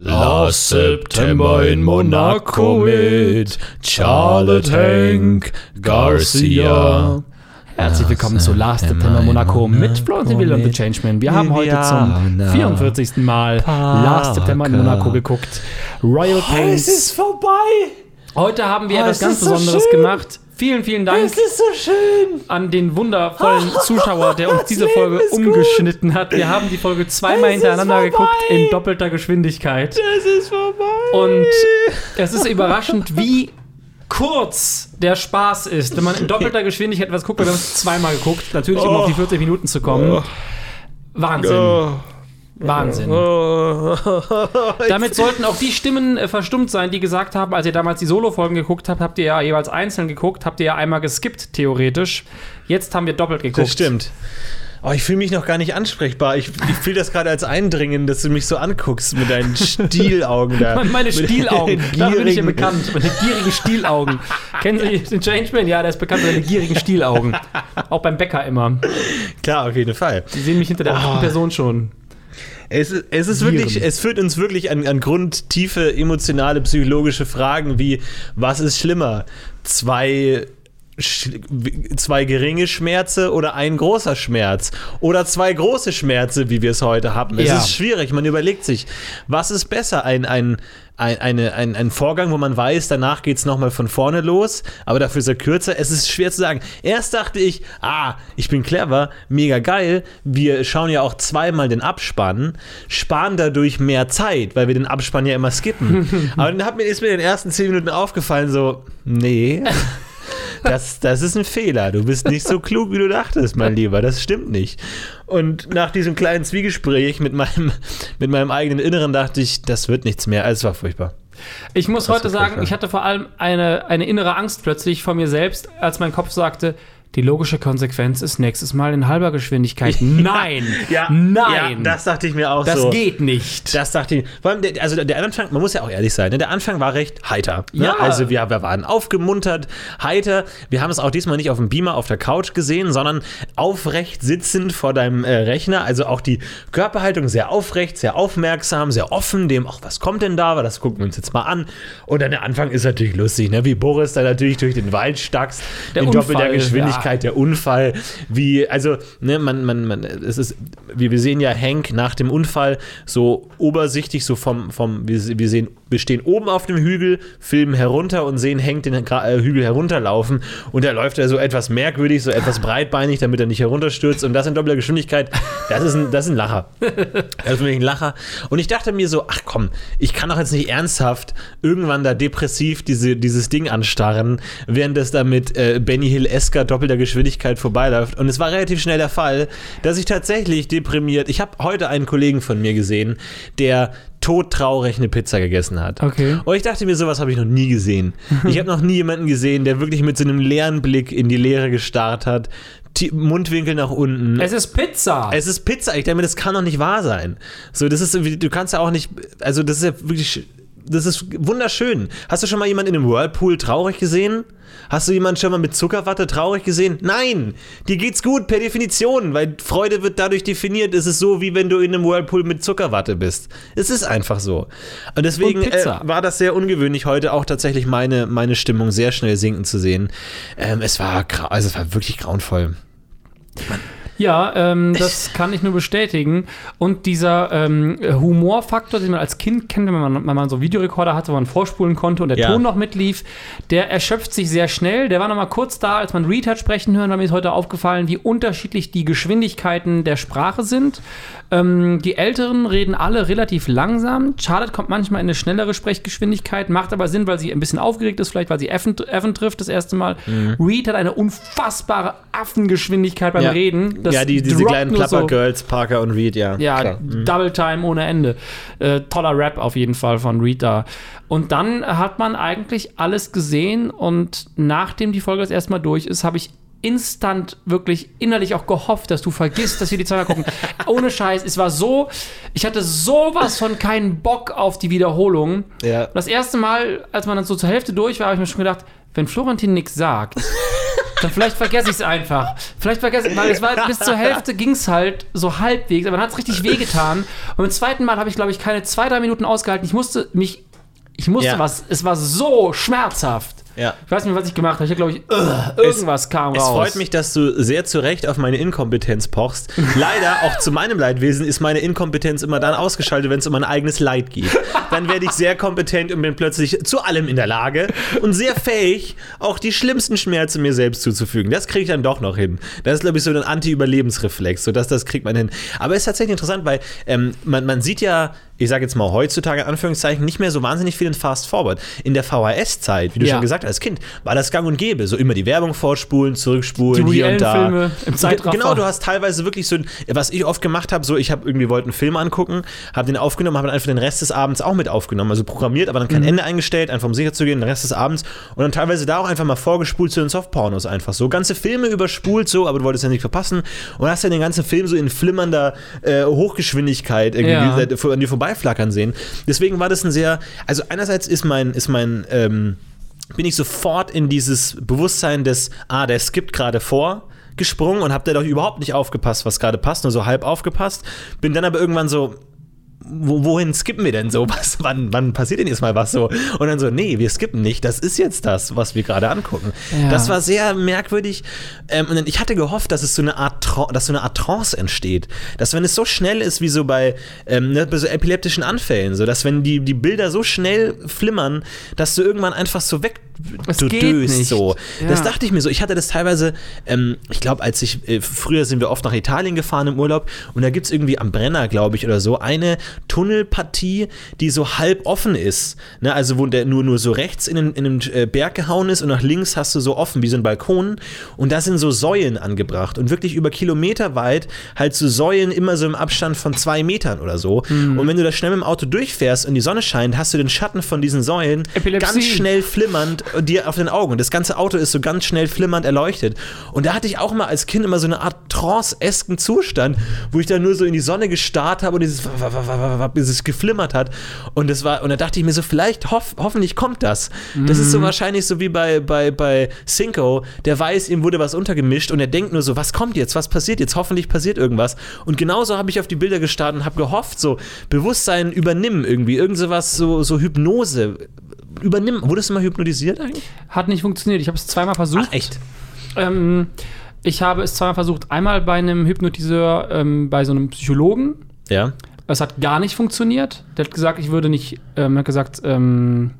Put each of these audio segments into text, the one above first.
Last September in Monaco mit Charlotte Hank Garcia. Herzlich willkommen zu Last September Monaco mit Florentin Will und The Changeman. Wir haben heute zum 44. Mal Last September in Monaco geguckt. Royal Pains. Es ist vorbei. Heute haben wir Oh, etwas ganz so Besonderes schön. gemacht. Vielen, vielen Dank Es ist so schön. an den wundervollen Zuschauer, der uns das diese Folge ist gut. umgeschnitten hat. Wir haben die Folge zweimal Es hintereinander geguckt in doppelter Geschwindigkeit. Es ist vorbei. Und es ist überraschend, wie kurz der Spaß ist, wenn man in doppelter Geschwindigkeit etwas guckt. Wir haben es zweimal geguckt, natürlich um auf die 40 Minuten zu kommen. Wahnsinn. Oh. Wahnsinn. Damit sollten auch die Stimmen äh, verstummt sein, die gesagt haben, als ihr damals die Solo-Folgen geguckt habt, habt ihr ja jeweils einzeln geguckt, habt ihr ja einmal geskippt, theoretisch. Jetzt haben wir doppelt geguckt. Das stimmt. Oh, ich fühle mich noch gar nicht ansprechbar. Ich, ich fühle das gerade als Eindringen, dass du mich so anguckst mit deinen Stielaugen da. Meine Stielaugen, da bin ich ja bekannt. Meine gierigen Stielaugen. Kennen Sie den Changeman? Ja, der ist bekannt für seine gierigen Stielaugen. Auch beim Bäcker immer. Klar, auf jeden Fall. Sie sehen mich hinter der achten Person schon. Es, ist- es ist Viren. wirklich, es führt uns wirklich an, an grundtiefe emotionale, psychologische Fragen wie, was ist schlimmer? Zwei, zwei geringe Schmerze oder ein großer Schmerz? Oder zwei große Schmerze, wie wir es heute haben? Es Ja. ist schwierig, man überlegt sich, was ist besser? Ein, ein, ein, eine, ein, ein Vorgang, wo man weiß, danach geht es nochmal von vorne los, aber dafür ist er kürzer. Es ist schwer zu sagen. Erst dachte ich, ah, ich bin clever, mega geil. Wir schauen ja auch zweimal den Abspann, sparen dadurch mehr Zeit, weil wir den Abspann ja immer skippen. aber dann hat mir, ist mir in den ersten zehn Minuten aufgefallen, so, nee. Das, das ist ein Fehler. Du bist nicht so klug, wie du dachtest, mein Lieber. Das stimmt nicht. Und nach diesem kleinen Zwiegespräch mit meinem, mit meinem eigenen Inneren dachte ich, das wird nichts mehr. Also, es war furchtbar. Ich muss Das heute sagen, furchtbar. ich hatte vor allem eine, eine innere Angst plötzlich vor mir selbst, als mein Kopf sagte, die logische Konsequenz ist nächstes Mal in halber Geschwindigkeit. Nein! Nein! Ja, das dachte ich mir auch Das so. geht nicht. Das dachte ich. Vor allem, der, also der Anfang, man muss ja auch ehrlich sein, ne? der Anfang war recht heiter. Ne? Ja. Also wir, wir waren aufgemuntert, heiter. Wir haben es auch diesmal nicht auf dem Beamer auf der Couch gesehen, sondern aufrecht sitzend vor deinem äh, Rechner. Also auch die Körperhaltung sehr aufrecht, sehr aufmerksam, sehr offen, dem, ach, was kommt denn da? Das gucken wir uns jetzt mal an. Und dann der Anfang ist natürlich lustig, ne? wie Boris da natürlich durch den Wald stackst, Der in doppelter Unfall, Geschwindigkeit, der Unfall, wie, also, ne, man, man, man, es ist, wir, wir sehen ja Hank nach dem Unfall so obersichtig, so vom, vom wir, wir sehen, wir stehen oben auf dem Hügel, filmen herunter und sehen Hank den äh, Hügel herunterlaufen und da läuft er so etwas merkwürdig, so etwas breitbeinig, damit er nicht herunterstürzt und das in doppelter Geschwindigkeit, das ist ein, das ist ein Lacher. Das ist wirklich ein Lacher. Und ich dachte mir so, ach komm, ich kann doch jetzt nicht ernsthaft irgendwann da depressiv diese, dieses Ding anstarren, während das da mit äh, Benny Hill-esker doppelter Geschwindigkeit vorbeiläuft. Und es war relativ schnell der Fall, dass ich tatsächlich deprimiert, ich habe heute einen Kollegen von mir gesehen, der todtraurig eine Pizza gegessen hat. Okay. Und ich dachte mir, sowas habe ich noch nie gesehen. Ich habe noch nie jemanden gesehen, der wirklich mit so einem leeren Blick in die Leere gestarrt hat, Mundwinkel nach unten. Es ist Pizza. Es ist Pizza. Ich denke mir, das kann doch nicht wahr sein. So, das ist, du kannst ja auch nicht, also das ist ja wirklich, das ist wunderschön. Hast du schon mal jemanden in einem Whirlpool traurig gesehen? Hast du jemanden schon mal mit Zuckerwatte traurig gesehen? Nein, dir geht's gut per Definition, weil Freude wird dadurch definiert. Es ist so, wie wenn du in einem Whirlpool mit Zuckerwatte bist. Es ist einfach so. Und deswegen Und äh, war das sehr ungewöhnlich, heute auch tatsächlich meine, meine Stimmung sehr schnell sinken zu sehen. Ähm, es war, also es war wirklich grauenvoll. Ja, ähm, das kann ich nur bestätigen. Und dieser ähm, Humorfaktor, den man als Kind kennt, wenn man, wenn man so Videorekorder hatte, wo man vorspulen konnte und der Ja. Ton noch mitlief, der erschöpft sich sehr schnell. Der war noch mal kurz da, als man Reed hat sprechen hören, da mir ist heute aufgefallen, wie unterschiedlich die Geschwindigkeiten der Sprache sind. Ähm, die Älteren reden alle relativ langsam. Charlotte kommt manchmal in eine schnellere Sprechgeschwindigkeit, macht aber Sinn, weil sie ein bisschen aufgeregt ist, vielleicht weil sie Evan, Evan trifft das erste Mal. Reed hat eine unfassbare Affengeschwindigkeit beim Ja. Reden. Das ja, die, diese kleinen nur so- Parker und Reed, ja. ja, klar. Mhm. Double Time ohne Ende. Äh, toller Rap auf jeden Fall von Reed da. Und dann hat man eigentlich alles gesehen und nachdem die Folge das erste Mal durch ist, habe ich instant wirklich innerlich auch gehofft, dass du vergisst, dass wir die zweimal gucken. Ohne Scheiß, es war so, ich hatte sowas von keinen Bock auf die Wiederholung. Ja. Das erste Mal, als man dann so zur Hälfte durch war, habe ich mir schon gedacht, wenn Florentin nichts sagt, Dann vielleicht vergesse ich es einfach. Vielleicht vergesse ich weil es war bis zur Hälfte ging es halt so halbwegs, aber dann hat es richtig wehgetan. Und beim zweiten Mal habe ich, glaube ich, keine zwei, drei Minuten ausgehalten. Ich musste mich, ich musste Ja. was, es war so schmerzhaft. Ja. Ich weiß nicht, was ich gemacht habe. Ich glaube ich, irgendwas kam Es raus. freut mich, dass du sehr zu Recht auf meine Inkompetenz pochst. Leider, auch zu meinem Leidwesen, ist meine Inkompetenz immer dann ausgeschaltet, wenn es um mein eigenes Leid geht. Dann werde ich sehr kompetent und bin plötzlich zu allem in der Lage und sehr fähig, auch die schlimmsten Schmerzen mir selbst zuzufügen. Das kriege ich dann doch noch hin. Das ist, glaube ich, so ein Anti-Überlebensreflex. So, das, das kriegt man hin. Aber es ist tatsächlich interessant, weil ähm, man, man sieht ja, ich sage jetzt mal heutzutage in Anführungszeichen, nicht mehr so wahnsinnig viel in Fast Forward. In der VHS-Zeit, wie du Ja. schon gesagt hast, als Kind, war das gang und gäbe. So immer die Werbung vorspulen, zurückspulen, Die hier und da. Filme im Zeitraffer. Genau, du hast teilweise wirklich so, ein- was ich oft gemacht habe, so ich habe irgendwie wollte einen Film angucken, habe den aufgenommen, habe dann einfach den Rest des Abends auch mit aufgenommen, also programmiert, aber dann Mhm. kein Ende eingestellt, einfach um sicher zu gehen, den Rest des Abends und dann teilweise da auch einfach mal vorgespult zu den Softpornos einfach so. Ganze Filme überspult so, aber du wolltest ja nicht verpassen und hast dann den ganzen Film so in flimmernder äh, Hochgeschwindigkeit irgendwie Ja. an dir vorbeiflackern sehen. Deswegen war das ein sehr, also einerseits ist mein, ist mein, ähm, bin ich sofort in dieses Bewusstsein des, ah, der skippt gerade vor gesprungen und hab da doch überhaupt nicht aufgepasst, was gerade passt, nur so halb aufgepasst. Bin dann aber irgendwann so, wohin skippen wir denn so? Was, wann, wann passiert denn jetzt mal was so? Und dann so, nee, wir skippen nicht. Das ist jetzt das, was wir gerade angucken. Ja. Das war sehr merkwürdig. Ähm, und dann, ich hatte gehofft, dass es so eine Art, dass so eine Art Trance entsteht. Dass wenn es so schnell ist wie so bei, ähm, ne, bei so epileptischen Anfällen, so dass wenn die, die Bilder so schnell flimmern, dass du irgendwann einfach so weg du geht döst nicht. so. Ja. Das dachte ich mir so. Ich hatte das teilweise, ähm, ich glaube, als ich, äh, früher sind wir oft nach Italien gefahren im Urlaub und da gibt es irgendwie am Brenner, glaube ich, oder so, eine Tunnelpartie, die so halb offen ist. Ne? Also wo der nur, nur so rechts in den, in den äh, Berg gehauen ist und nach links hast du so offen wie so ein Balkon und da sind so Säulen angebracht und wirklich über Kilometer weit halt so Säulen immer so im Abstand von zwei Metern oder so. Mhm. Und wenn du da schnell mit dem Auto durchfährst und die Sonne scheint, hast du den Schatten von diesen Säulen Epilepsie. ganz schnell flimmernd dir auf den Augen. Und das ganze Auto ist so ganz schnell flimmernd erleuchtet. Und da hatte ich auch mal als Kind immer so eine Art trance-esken Zustand, wo ich da nur so in die Sonne gestarrt habe und dieses, dieses geflimmert hat. Und das war, und da dachte ich mir so, vielleicht hoff, hoffentlich kommt das. Das ist so wahrscheinlich so wie bei, bei, bei Cinco, der weiß, ihm wurde was untergemischt und er denkt nur so, was kommt jetzt, was passiert jetzt, hoffentlich passiert irgendwas. Und genauso habe ich auf die Bilder gestarrt und habe gehofft, so Bewusstsein übernimm irgendwie, irgend sowas, so, so Hypnose. Übernimm, wurdest du mal hypnotisiert eigentlich? Hat nicht funktioniert. Ich habe es zweimal versucht. Ach, echt? Ähm, ich habe es zweimal versucht. Einmal bei einem Hypnotiseur, ähm, bei so einem Psychologen. Ja. Es hat gar nicht funktioniert. Der hat gesagt, ich würde nicht, ähm, hat gesagt, ähm,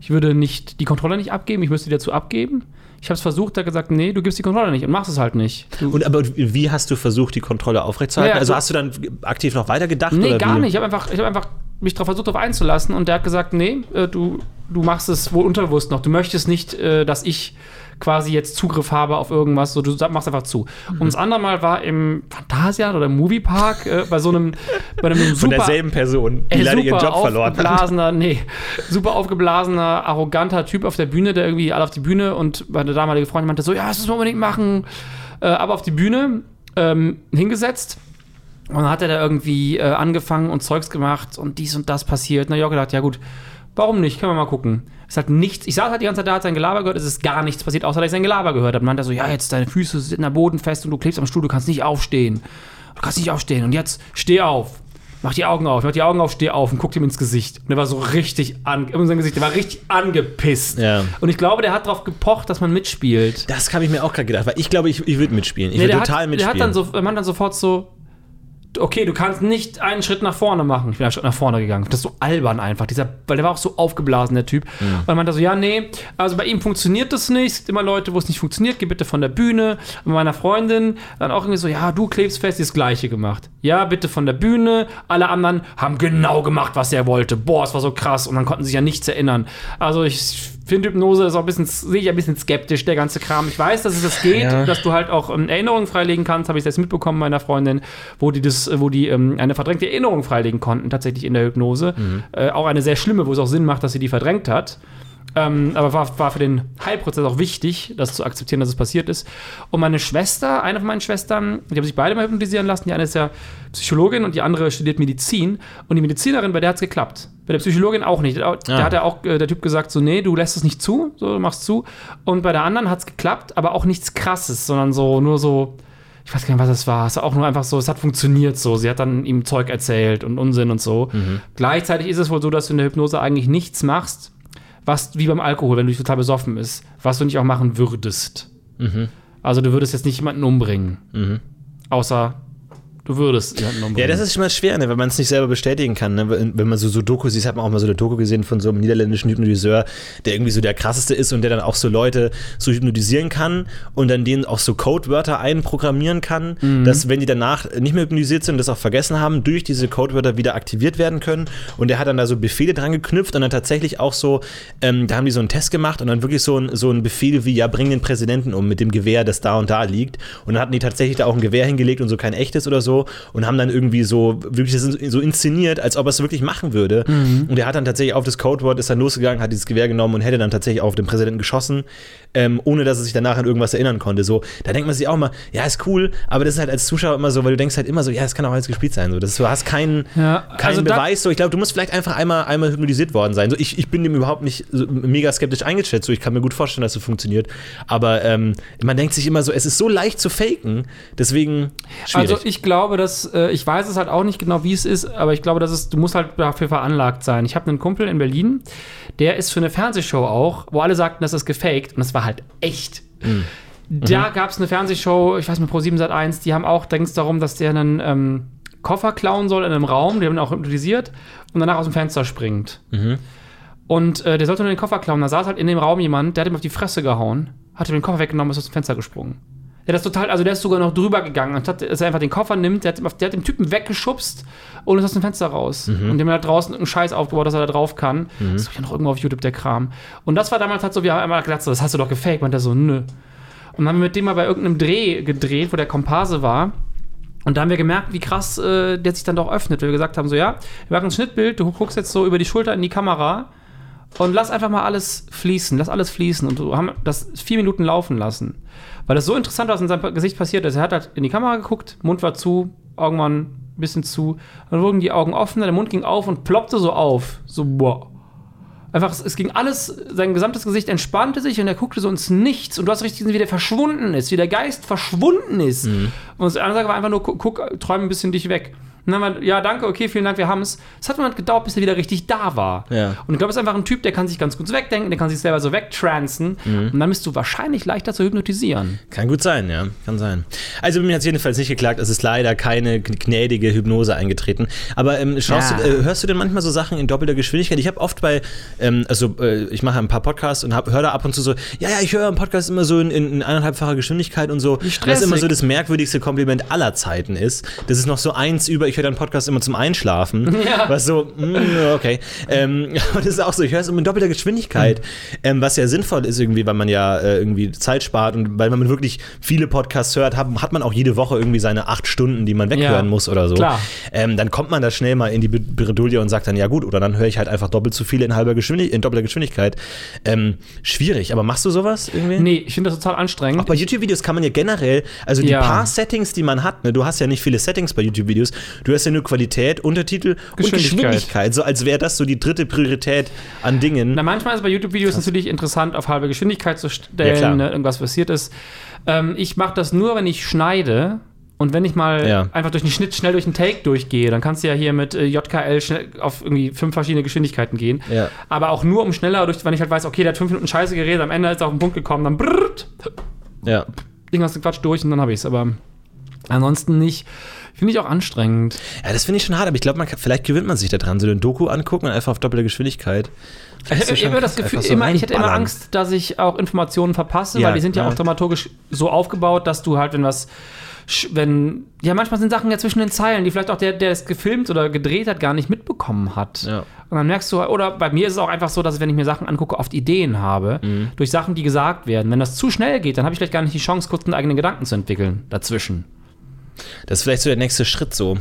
ich würde nicht die Kontrolle nicht abgeben, ich müsste die dazu abgeben. Ich habe es versucht, der hat gesagt, nee, du gibst die Kontrolle nicht und machst es halt nicht. Du, Und aber wie hast du versucht, die Kontrolle aufrechtzuerhalten? Ja, also so- hast du dann aktiv noch weitergedacht? nee, oder gar wie? nicht. Ich habe einfach, ich hab einfach mich darauf versucht, darauf einzulassen und der hat gesagt, nee, äh, du, du machst es wohl unterbewusst noch. Du möchtest nicht, äh, dass ich quasi jetzt Zugriff habe auf irgendwas, so du machst einfach zu. Mhm. Und das andere Mal war im Phantasialand oder im Moviepark äh, bei so einem, bei einem Von super, derselben Person, die Ey, leider ihren Job verloren hat. aufgeblasener, nee, super aufgeblasener, arroganter Typ auf der Bühne, der irgendwie alle auf die Bühne und meine damalige Freundin meinte so, ja, das müssen wir unbedingt machen, äh, aber auf die Bühne ähm, hingesetzt und dann hat er da irgendwie äh, angefangen und Zeugs gemacht und dies und das passiert. Na, ich hab gedacht, ja gut, warum nicht? Können wir mal gucken. Es hat nichts, ich saß halt die ganze Zeit da, hat sein Gelaber gehört, es ist gar nichts passiert, außer dass ich sein Gelaber gehört habe. Meinte er so, ja, jetzt deine Füße sind am Boden fest und du klebst am Stuhl, du kannst nicht aufstehen. Du kannst nicht aufstehen und jetzt steh auf. Mach die Augen auf, mach die Augen auf, steh auf und guck ihm ins Gesicht. Und er war so richtig an, in sein Gesicht, der war richtig angepisst. Ja. Und ich glaube, der hat darauf gepocht, dass man mitspielt. Das habe ich mir auch gerade gedacht, weil ich glaube, ich, ich würde mitspielen. Ich Nee, würde total hat, mitspielen. Der hat dann so, meint dann sofort so, okay, du kannst nicht einen Schritt nach vorne machen. Ich bin einen Schritt nach vorne gegangen. Das ist so albern einfach, dieser, weil der war auch so aufgeblasen, der Typ. Mhm. Und er meinte so, ja, nee, also bei ihm funktioniert das nicht. Es gibt immer Leute, wo es nicht funktioniert, geh bitte von der Bühne. Und bei meiner Freundin dann auch irgendwie so, ja, du klebst fest, das Gleiche gemacht. Ja, bitte von der Bühne. Alle anderen haben genau gemacht, was er wollte. Boah, es war so krass. Und dann konnten sie sich ja nichts erinnern. Also ich finde Hypnose ist auch ein bisschen, sehe ich ein bisschen skeptisch, der ganze Kram. Ich weiß, dass es das geht, Ja. dass du halt auch ähm, Erinnerungen freilegen kannst, habe ich jetzt mitbekommen meiner Freundin, wo die das, wo die ähm, eine verdrängte Erinnerung freilegen konnten, tatsächlich in der Hypnose. Äh, auch eine sehr schlimme, wo es auch Sinn macht, dass sie die verdrängt hat. Ähm, aber war, war für den Heilprozess auch wichtig, das zu akzeptieren, dass es passiert ist. Und meine Schwester, eine von meinen Schwestern, die haben sich beide mal hypnotisieren lassen. Die eine ist ja Psychologin und die andere studiert Medizin. Und die Medizinerin, bei der hat es geklappt. Bei der Psychologin auch nicht. Da Ah. hat er auch äh, der Typ gesagt, so, nee, du lässt es nicht zu, so, du machst zu. Und bei der anderen hat es geklappt, aber auch nichts krasses, sondern so, nur so, ich weiß gar nicht, was das war. Es war auch nur einfach so, es hat funktioniert so. Sie hat dann ihm Zeug erzählt und Unsinn und so. Gleichzeitig ist es wohl so, dass du in der Hypnose eigentlich nichts machst, was wie beim Alkohol, wenn du dich total besoffen bist, was du nicht auch machen würdest. Also du würdest jetzt nicht jemanden umbringen. Außer du würdest umbringen. Ja, das ist schon mal schwer, ne, wenn man es nicht selber bestätigen kann. Ne? Wenn man so, so Doku sieht, hat man auch mal so eine Doku gesehen von so einem niederländischen Hypnotiseur, der irgendwie so der krasseste ist und der dann auch so Leute so hypnotisieren kann und dann denen auch so Codewörter einprogrammieren kann, dass wenn die danach nicht mehr hypnotisiert sind und das auch vergessen haben, durch diese Codewörter wieder aktiviert werden können. Und der hat dann da so Befehle dran geknüpft und dann tatsächlich auch so, ähm, da haben die so einen Test gemacht und dann wirklich so ein, so ein Befehl wie, ja, bring den Präsidenten um mit dem Gewehr, das da und da liegt. Und dann hatten die tatsächlich da auch ein Gewehr hingelegt und so kein echtes oder so und haben dann irgendwie so wirklich das so inszeniert, als ob er es wirklich machen würde. Und er hat dann tatsächlich auf das Codewort, ist dann losgegangen, hat dieses Gewehr genommen und hätte dann tatsächlich auf den Präsidenten geschossen, ähm, ohne dass er sich danach an irgendwas erinnern konnte. So, da denkt man sich auch mal, ja, ist cool, aber das ist halt als Zuschauer immer so, weil du denkst halt immer so, ja, es kann auch alles gespielt sein. So. Das, du hast keinen, Ja, keinen also Beweis. So, ich glaube, du musst vielleicht einfach einmal, einmal hypnotisiert worden sein. So, ich, ich bin dem überhaupt nicht so mega skeptisch eingeschätzt. So, ich kann mir gut vorstellen, dass es funktioniert. Aber ähm, man denkt sich immer so, es ist so leicht zu faken. Deswegen schwierig. Also ich glaube, dass, äh, ich weiß es halt auch nicht genau, wie es ist, aber ich glaube, dass es, du musst halt dafür veranlagt sein. Ich habe einen Kumpel in Berlin, der ist für eine Fernsehshow auch, wo alle sagten, das ist gefaked und das war halt echt. Mhm. Da gab es eine Fernsehshow, ich weiß nicht, Pro7 Sat 1, die haben auch, da ging es darum, dass der einen ähm, Koffer klauen soll in einem Raum, die haben ihn auch hypnotisiert und danach aus dem Fenster springt. Mhm. Und äh, der sollte nur den Koffer klauen. Da saß halt in dem Raum jemand, der hat ihm auf die Fresse gehauen, hat ihm den Koffer weggenommen, ist aus dem Fenster gesprungen. Der ist total, also der ist sogar noch drüber gegangen, anstatt dass er einfach den Koffer nimmt, der hat, der hat den Typen weggeschubst und ist aus dem Fenster raus. Und dem hat draußen irgendeinen Scheiß aufgebaut, dass er da drauf kann. Das ist ja noch irgendwo auf YouTube der Kram. Und das war damals halt so, wir haben einmal gedacht, so, das hast du doch gefaked. Und der so, nö. Und dann haben wir mit dem mal bei irgendeinem Dreh gedreht, wo der Komparse war. Und da haben wir gemerkt, wie krass äh, der sich dann doch öffnet, weil wir gesagt haben: so, ja, wir machen ein Schnittbild, du guckst jetzt so über die Schulter in die Kamera und lass einfach mal alles fließen, lass alles fließen. Und wir haben das vier Minuten laufen lassen. Weil das so interessant was in seinem Gesicht passiert ist. Er hat halt in die Kamera geguckt, Mund war zu, Augen waren ein bisschen zu. Dann wurden die Augen offen, der Mund ging auf und ploppte so auf. So, boah. Einfach, es, es ging alles, sein gesamtes Gesicht entspannte sich und er guckte so ins Nichts und du hast richtig gesehen, wie der verschwunden ist, wie der Geist verschwunden ist. Und das andere war einfach nur, guck, guck träum ein bisschen dich weg. Und dann wir, ja, danke, okay, vielen Dank, wir haben es. Es hat mal gedauert, bis er wieder richtig da war. Ja. Und ich glaube, es ist einfach ein Typ, der kann sich ganz gut wegdenken, der kann sich selber so wegtransen und dann bist du wahrscheinlich leichter zu hypnotisieren. Kann gut sein, ja, kann sein. Also mir hat es jedenfalls nicht geklagt, es ist leider keine gnädige Hypnose eingetreten. Aber ähm, schaust Ja. du, äh, hörst du denn manchmal so Sachen in doppelter Geschwindigkeit? Ich habe oft bei, ähm, also äh, ich mache ein paar Podcasts und höre da ab und zu so, ja, ja, ich höre einen Podcast immer so in, in, in eineinhalbfacher Geschwindigkeit und so. Das immer so das merkwürdigste Kompliment aller Zeiten ist. Das ist noch so eins über, ich höre deinen Podcast immer zum Einschlafen. Ja. Was so, mm, okay. Ähm, das ist auch so, ich höre es immer in doppelter Geschwindigkeit, ähm, was ja sinnvoll ist irgendwie, weil man ja äh, irgendwie Zeit spart und weil man wirklich viele Podcasts hört, hat, hat man auch jede Woche irgendwie seine acht Stunden, die man weghören Ja, muss oder so. klar. Ähm, dann kommt man da schnell mal in die Bredouille und sagt dann, ja gut, oder dann höre ich halt einfach doppelt so viele in halber Geschwindigkeit, in doppelter Geschwindigkeit. Ähm, schwierig, aber machst du sowas irgendwie? Nee, ich finde das total anstrengend. Auch bei YouTube-Videos kann man ja generell, also die Ja. paar Settings, die man hat, ne, du hast ja nicht viele Settings bei YouTube-Videos, du hast ja nur Qualität, Untertitel und Geschwindigkeit. Geschwindigkeit, so als wäre das so die dritte Priorität an Dingen. Na, manchmal ist bei YouTube-Videos natürlich interessant, auf halbe Geschwindigkeit zu Ja, stellen, klar. ne, irgendwas passiert ist. Ähm, ich mache das nur, wenn ich schneide und wenn ich mal Ja. einfach durch den Schnitt schnell durch einen Take durchgehe. Dann kannst du ja hier mit äh, JKL auf irgendwie fünf verschiedene Geschwindigkeiten gehen. Ja. Aber auch nur um schneller durch, wenn ich halt weiß, okay, der hat fünf Minuten Scheiße geredet, am Ende ist er auf den Punkt gekommen, dann brrrt, Ja. irgendwas Quatsch durch und dann habe ich es. Aber ansonsten nicht. Finde ich auch anstrengend. ja, das finde ich schon hart, aber ich glaube, vielleicht gewöhnt man sich da dran, so eine Doku angucken und einfach auf doppelte Geschwindigkeit. Ich, ich, immer das Gefühl, so immer, ich hätte immer. Angst, dass ich auch Informationen verpasse, Ja, weil die sind ja ja. auch dramaturgisch so aufgebaut, dass du halt, wenn was, wenn, ja, manchmal sind Sachen ja zwischen den Zeilen, die vielleicht auch der, der es gefilmt oder gedreht hat, gar nicht mitbekommen hat. Ja. Und dann merkst du, oder bei mir ist es auch einfach so, dass ich, wenn ich mir Sachen angucke, oft Ideen habe, Mhm. durch Sachen, die gesagt werden. Wenn das zu schnell geht, dann habe ich vielleicht gar nicht die Chance, kurz einen eigenen Gedanken zu entwickeln dazwischen. Das ist vielleicht so der nächste Schritt so.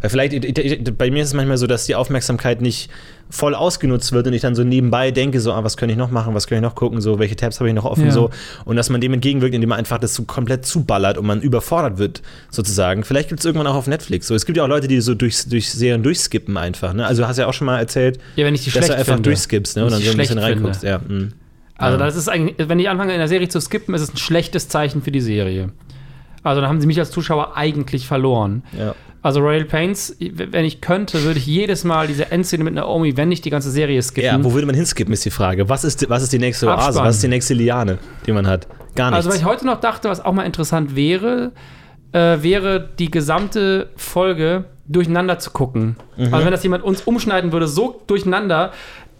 Weil vielleicht, ich- ich- bei mir ist es manchmal so, dass die Aufmerksamkeit nicht voll ausgenutzt wird und ich dann so nebenbei denke, so, ah, was könnte ich noch machen, was könnte ich noch gucken, so, welche Tabs habe ich noch offen, Ja. so. Und dass man dem entgegenwirkt, indem man einfach das so komplett zuballert und man überfordert wird, sozusagen. Vielleicht gibt es irgendwann auch auf Netflix. So, es gibt ja auch Leute, die so durch, durch Serien durchskippen einfach, ne? Also hast du ja auch schon mal erzählt, Ja, dass du einfach finde. durchskippst, ne? Und dann so ein bisschen reinguckst. Ja, mm. Also das ist eigentlich, wenn ich anfange in der Serie zu skippen, ist es ein schlechtes Zeichen für die Serie. Also dann haben sie mich als Zuschauer eigentlich verloren. ja. Also Royal Pains, wenn ich könnte, würde ich jedes Mal diese Endszene mit Naomi, wenn nicht die ganze Serie skippen. Ja, wo würde man hinskippen, ist die Frage. Was ist, die- was ist die nächste Oase? Abspann. Was ist die nächste Liane, die man hat? Gar nichts. Also, was ich heute noch dachte, was auch mal interessant wäre, äh, wäre die gesamte Folge durcheinander zu gucken. Mhm. Also, wenn das jemand uns umschneiden würde, so durcheinander,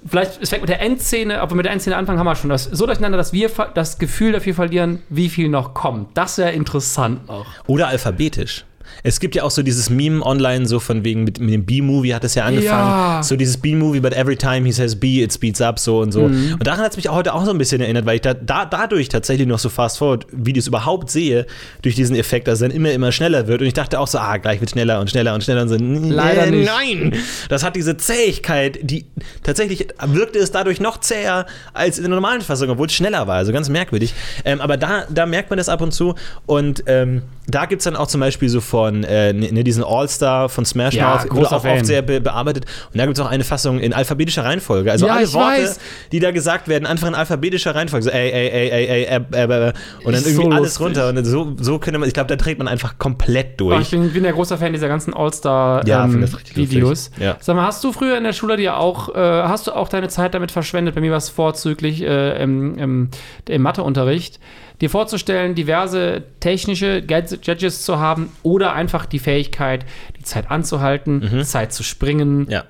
vielleicht, es fängt mit der Endszene, wir mit der Endszene anfangen, haben wir schon. Das, so durcheinander, dass wir das Gefühl dafür verlieren, wie viel noch kommt. Das wäre interessant noch. Oder alphabetisch. Es gibt ja auch so dieses Meme online, so von wegen mit, mit dem B-Movie hat es ja angefangen. Ja. So dieses B-Movie, but every time he says B, it speeds up, so und so. Mhm. Und daran hat es mich auch heute auch so ein bisschen erinnert, weil ich da, da dadurch tatsächlich noch so Fast-Forward-Videos überhaupt sehe, durch diesen Effekt, dass es dann immer, immer schneller wird. Und ich dachte auch so, ah, gleich wird schneller und schneller und schneller und so. Leider nicht. Nein! Das hat diese Zähigkeit, die tatsächlich wirkte es dadurch noch zäher als in der normalen Fassung, obwohl es schneller war. Also ganz merkwürdig. Ähm, aber da, da merkt man das ab und zu. Und ähm, da gibt es dann auch zum Beispiel so von äh, ne, diesen All-Star von Smash Ja, Mouth, wurde auch Fan. oft sehr be bearbeitet. Und da gibt es auch eine Fassung in alphabetischer Reihenfolge. Also Ja, alle Worte, weiß. die da gesagt werden, einfach in alphabetischer Reihenfolge. So ey, ey, ey, ey, ey, ey, äh, äh, äh, und dann irgendwie so alles runter. Und so, so könnte man, ich glaube, da trägt man einfach komplett durch. ich bin, bin ja großer Fan dieser ganzen All-Star-Videos. lustig. Ja. Sag mal, hast du früher in der Schule dir auch, äh, hast du auch deine Zeit damit verschwendet? Bei mir war es vorzüglich äh, im, im, im Matheunterricht, dir vorzustellen, diverse technische Gadget- Gadgets zu haben oder einfach die Fähigkeit, die Zeit anzuhalten, Zeit zu springen. Mhm. Ja.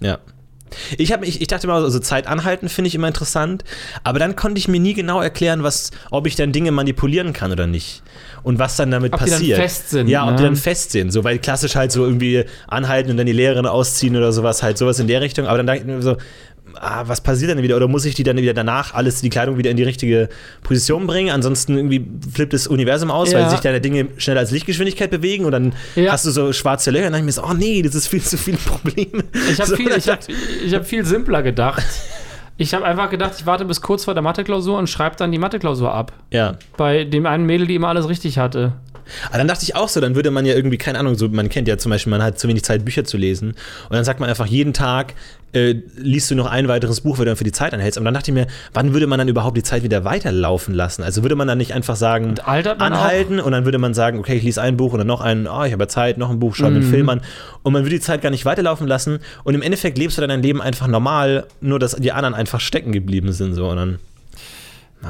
Ja. Ich, hab, ich, ich dachte mal, also Zeit anhalten finde ich immer interessant, aber dann konnte ich mir nie genau erklären, was, ob ich dann Dinge manipulieren kann oder nicht. Und was dann damit Ob die dann passiert. fest sind, Ja, ob ne? die dann fest sind. So, weil klassisch halt so irgendwie anhalten und dann die Lehrerin ausziehen oder sowas, halt sowas in der Richtung. Aber dann dachte ich mir so, ah, was passiert denn wieder? Oder muss ich die dann wieder danach alles, die Kleidung wieder in die richtige Position bringen? Ansonsten irgendwie flippt das Universum aus, Ja. weil sich deine Dinge schneller als Lichtgeschwindigkeit bewegen und dann Ja. hast du so schwarze Löcher und dann denke ich mir so, oh nee, das ist viel zu viele Probleme. Ich habe so, viel, ich hab, ich hab viel simpler gedacht. Ich habe einfach gedacht, ich warte bis kurz vor der Mathe-Klausur und schreibe dann die Mathe-Klausur ab. Ja. Bei dem einen Mädel, die immer alles richtig hatte. Aber dann dachte ich auch so, dann würde man ja irgendwie, keine Ahnung, so, man kennt ja zum Beispiel, man hat zu wenig Zeit, Bücher zu lesen. Und dann sagt man einfach, jeden Tag äh, liest du noch ein weiteres Buch, weil du dann für die Zeit anhältst. Und dann dachte ich mir, wann würde man dann überhaupt die Zeit wieder weiterlaufen lassen? Also würde man dann nicht einfach sagen, Und anhalten und dann würde man sagen, okay, ich lese ein Buch und dann noch ein, oh, ich habe ja Zeit, noch ein Buch, schaue mir Mhm. einen Film an. Und man würde die Zeit gar nicht weiterlaufen lassen. Und im Endeffekt lebst du dann dein Leben einfach normal, nur dass die anderen einfach stecken geblieben sind. So. Und dann.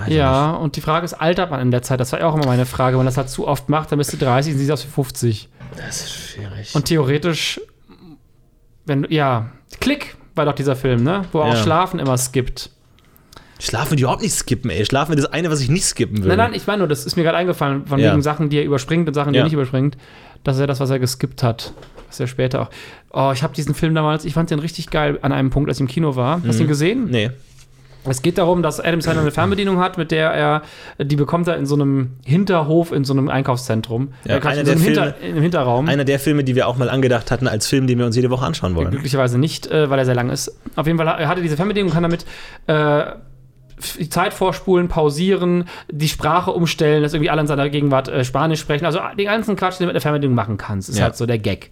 Ich Ja, und die Frage ist, altert man in der Zeit? Das war ja auch immer meine Frage. Wenn man das halt zu oft macht, dann bist du 30 und siehst aus wie 50. nicht. Das ist schwierig. Und theoretisch, wenn du, ja, Klick war doch dieser Film, ne? Wo auch Ja. Schlafen immer skippt. Schlafen würde ich überhaupt nicht skippen, ey. Schlafen wäre das eine, was ich nicht skippen würde. Nein, nein, ich meine nur, das ist mir gerade eingefallen, von Ja. wegen Sachen, die er überspringt und Sachen, die Ja. er nicht überspringt. Das ist ja das, was er geskippt hat. Das ist ja später auch. Oh, ich habe diesen Film damals, ich fand den richtig geil an einem Punkt, als ich im Kino war. Hast du ihn gesehen? Nee. Es geht darum, dass Adam Sandler eine Fernbedienung hat, mit der er, die bekommt er in so einem Hinterhof, in so einem Einkaufszentrum. Ja, er einer in so einem der Hinter, Filme- im Hinterraum. Einer der Filme, die wir auch mal angedacht hatten als Film, den wir uns jede Woche anschauen wollen. Glücklicherweise nicht, äh, weil er sehr lang ist. Auf jeden Fall er hatte diese Fernbedienung, kann damit äh, Zeit vorspulen, pausieren, die Sprache umstellen, dass irgendwie alle in seiner Gegenwart äh, Spanisch sprechen. Also den ganzen Quatsch, den du mit der Fernbedienung machen kannst, ist Ja. halt so der Gag.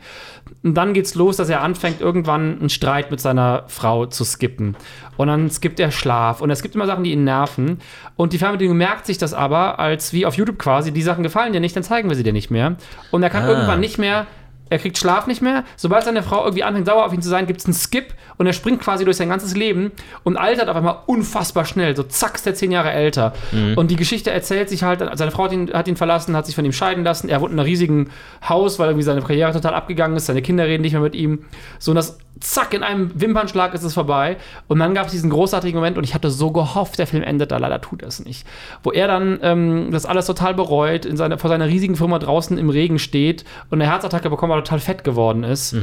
Und dann geht's los, dass er anfängt, irgendwann einen Streit mit seiner Frau zu skippen. Und dann skippt er Schlaf. Und es gibt immer Sachen, die ihn nerven. Und die Fernbedienung merkt sich das aber, als wie auf YouTube quasi, die Sachen gefallen dir nicht, dann zeigen wir sie dir nicht mehr. Und er kann Ah. irgendwann nicht mehr er kriegt Schlaf nicht mehr. Sobald seine Frau irgendwie anfängt, sauer auf ihn zu sein, gibt es einen Skip und er springt quasi durch sein ganzes Leben und altert auf einmal unfassbar schnell. So zack, ist er zehn Jahre älter. Und die Geschichte erzählt sich halt, seine Frau hat ihn, hat ihn verlassen, hat sich von ihm scheiden lassen. Er wohnt in einem riesigen Haus, weil irgendwie seine Karriere total abgegangen ist. Seine Kinder reden nicht mehr mit ihm. So, und das zack, in einem Wimpernschlag ist es vorbei. Und dann gab es diesen großartigen Moment und ich hatte so gehofft, der Film endet da. Leider tut er es nicht. Wo er dann ähm, das alles total bereut, in seine, vor seiner riesigen Firma draußen im Regen steht und eine Herzattacke bekommt, weil er total fett geworden ist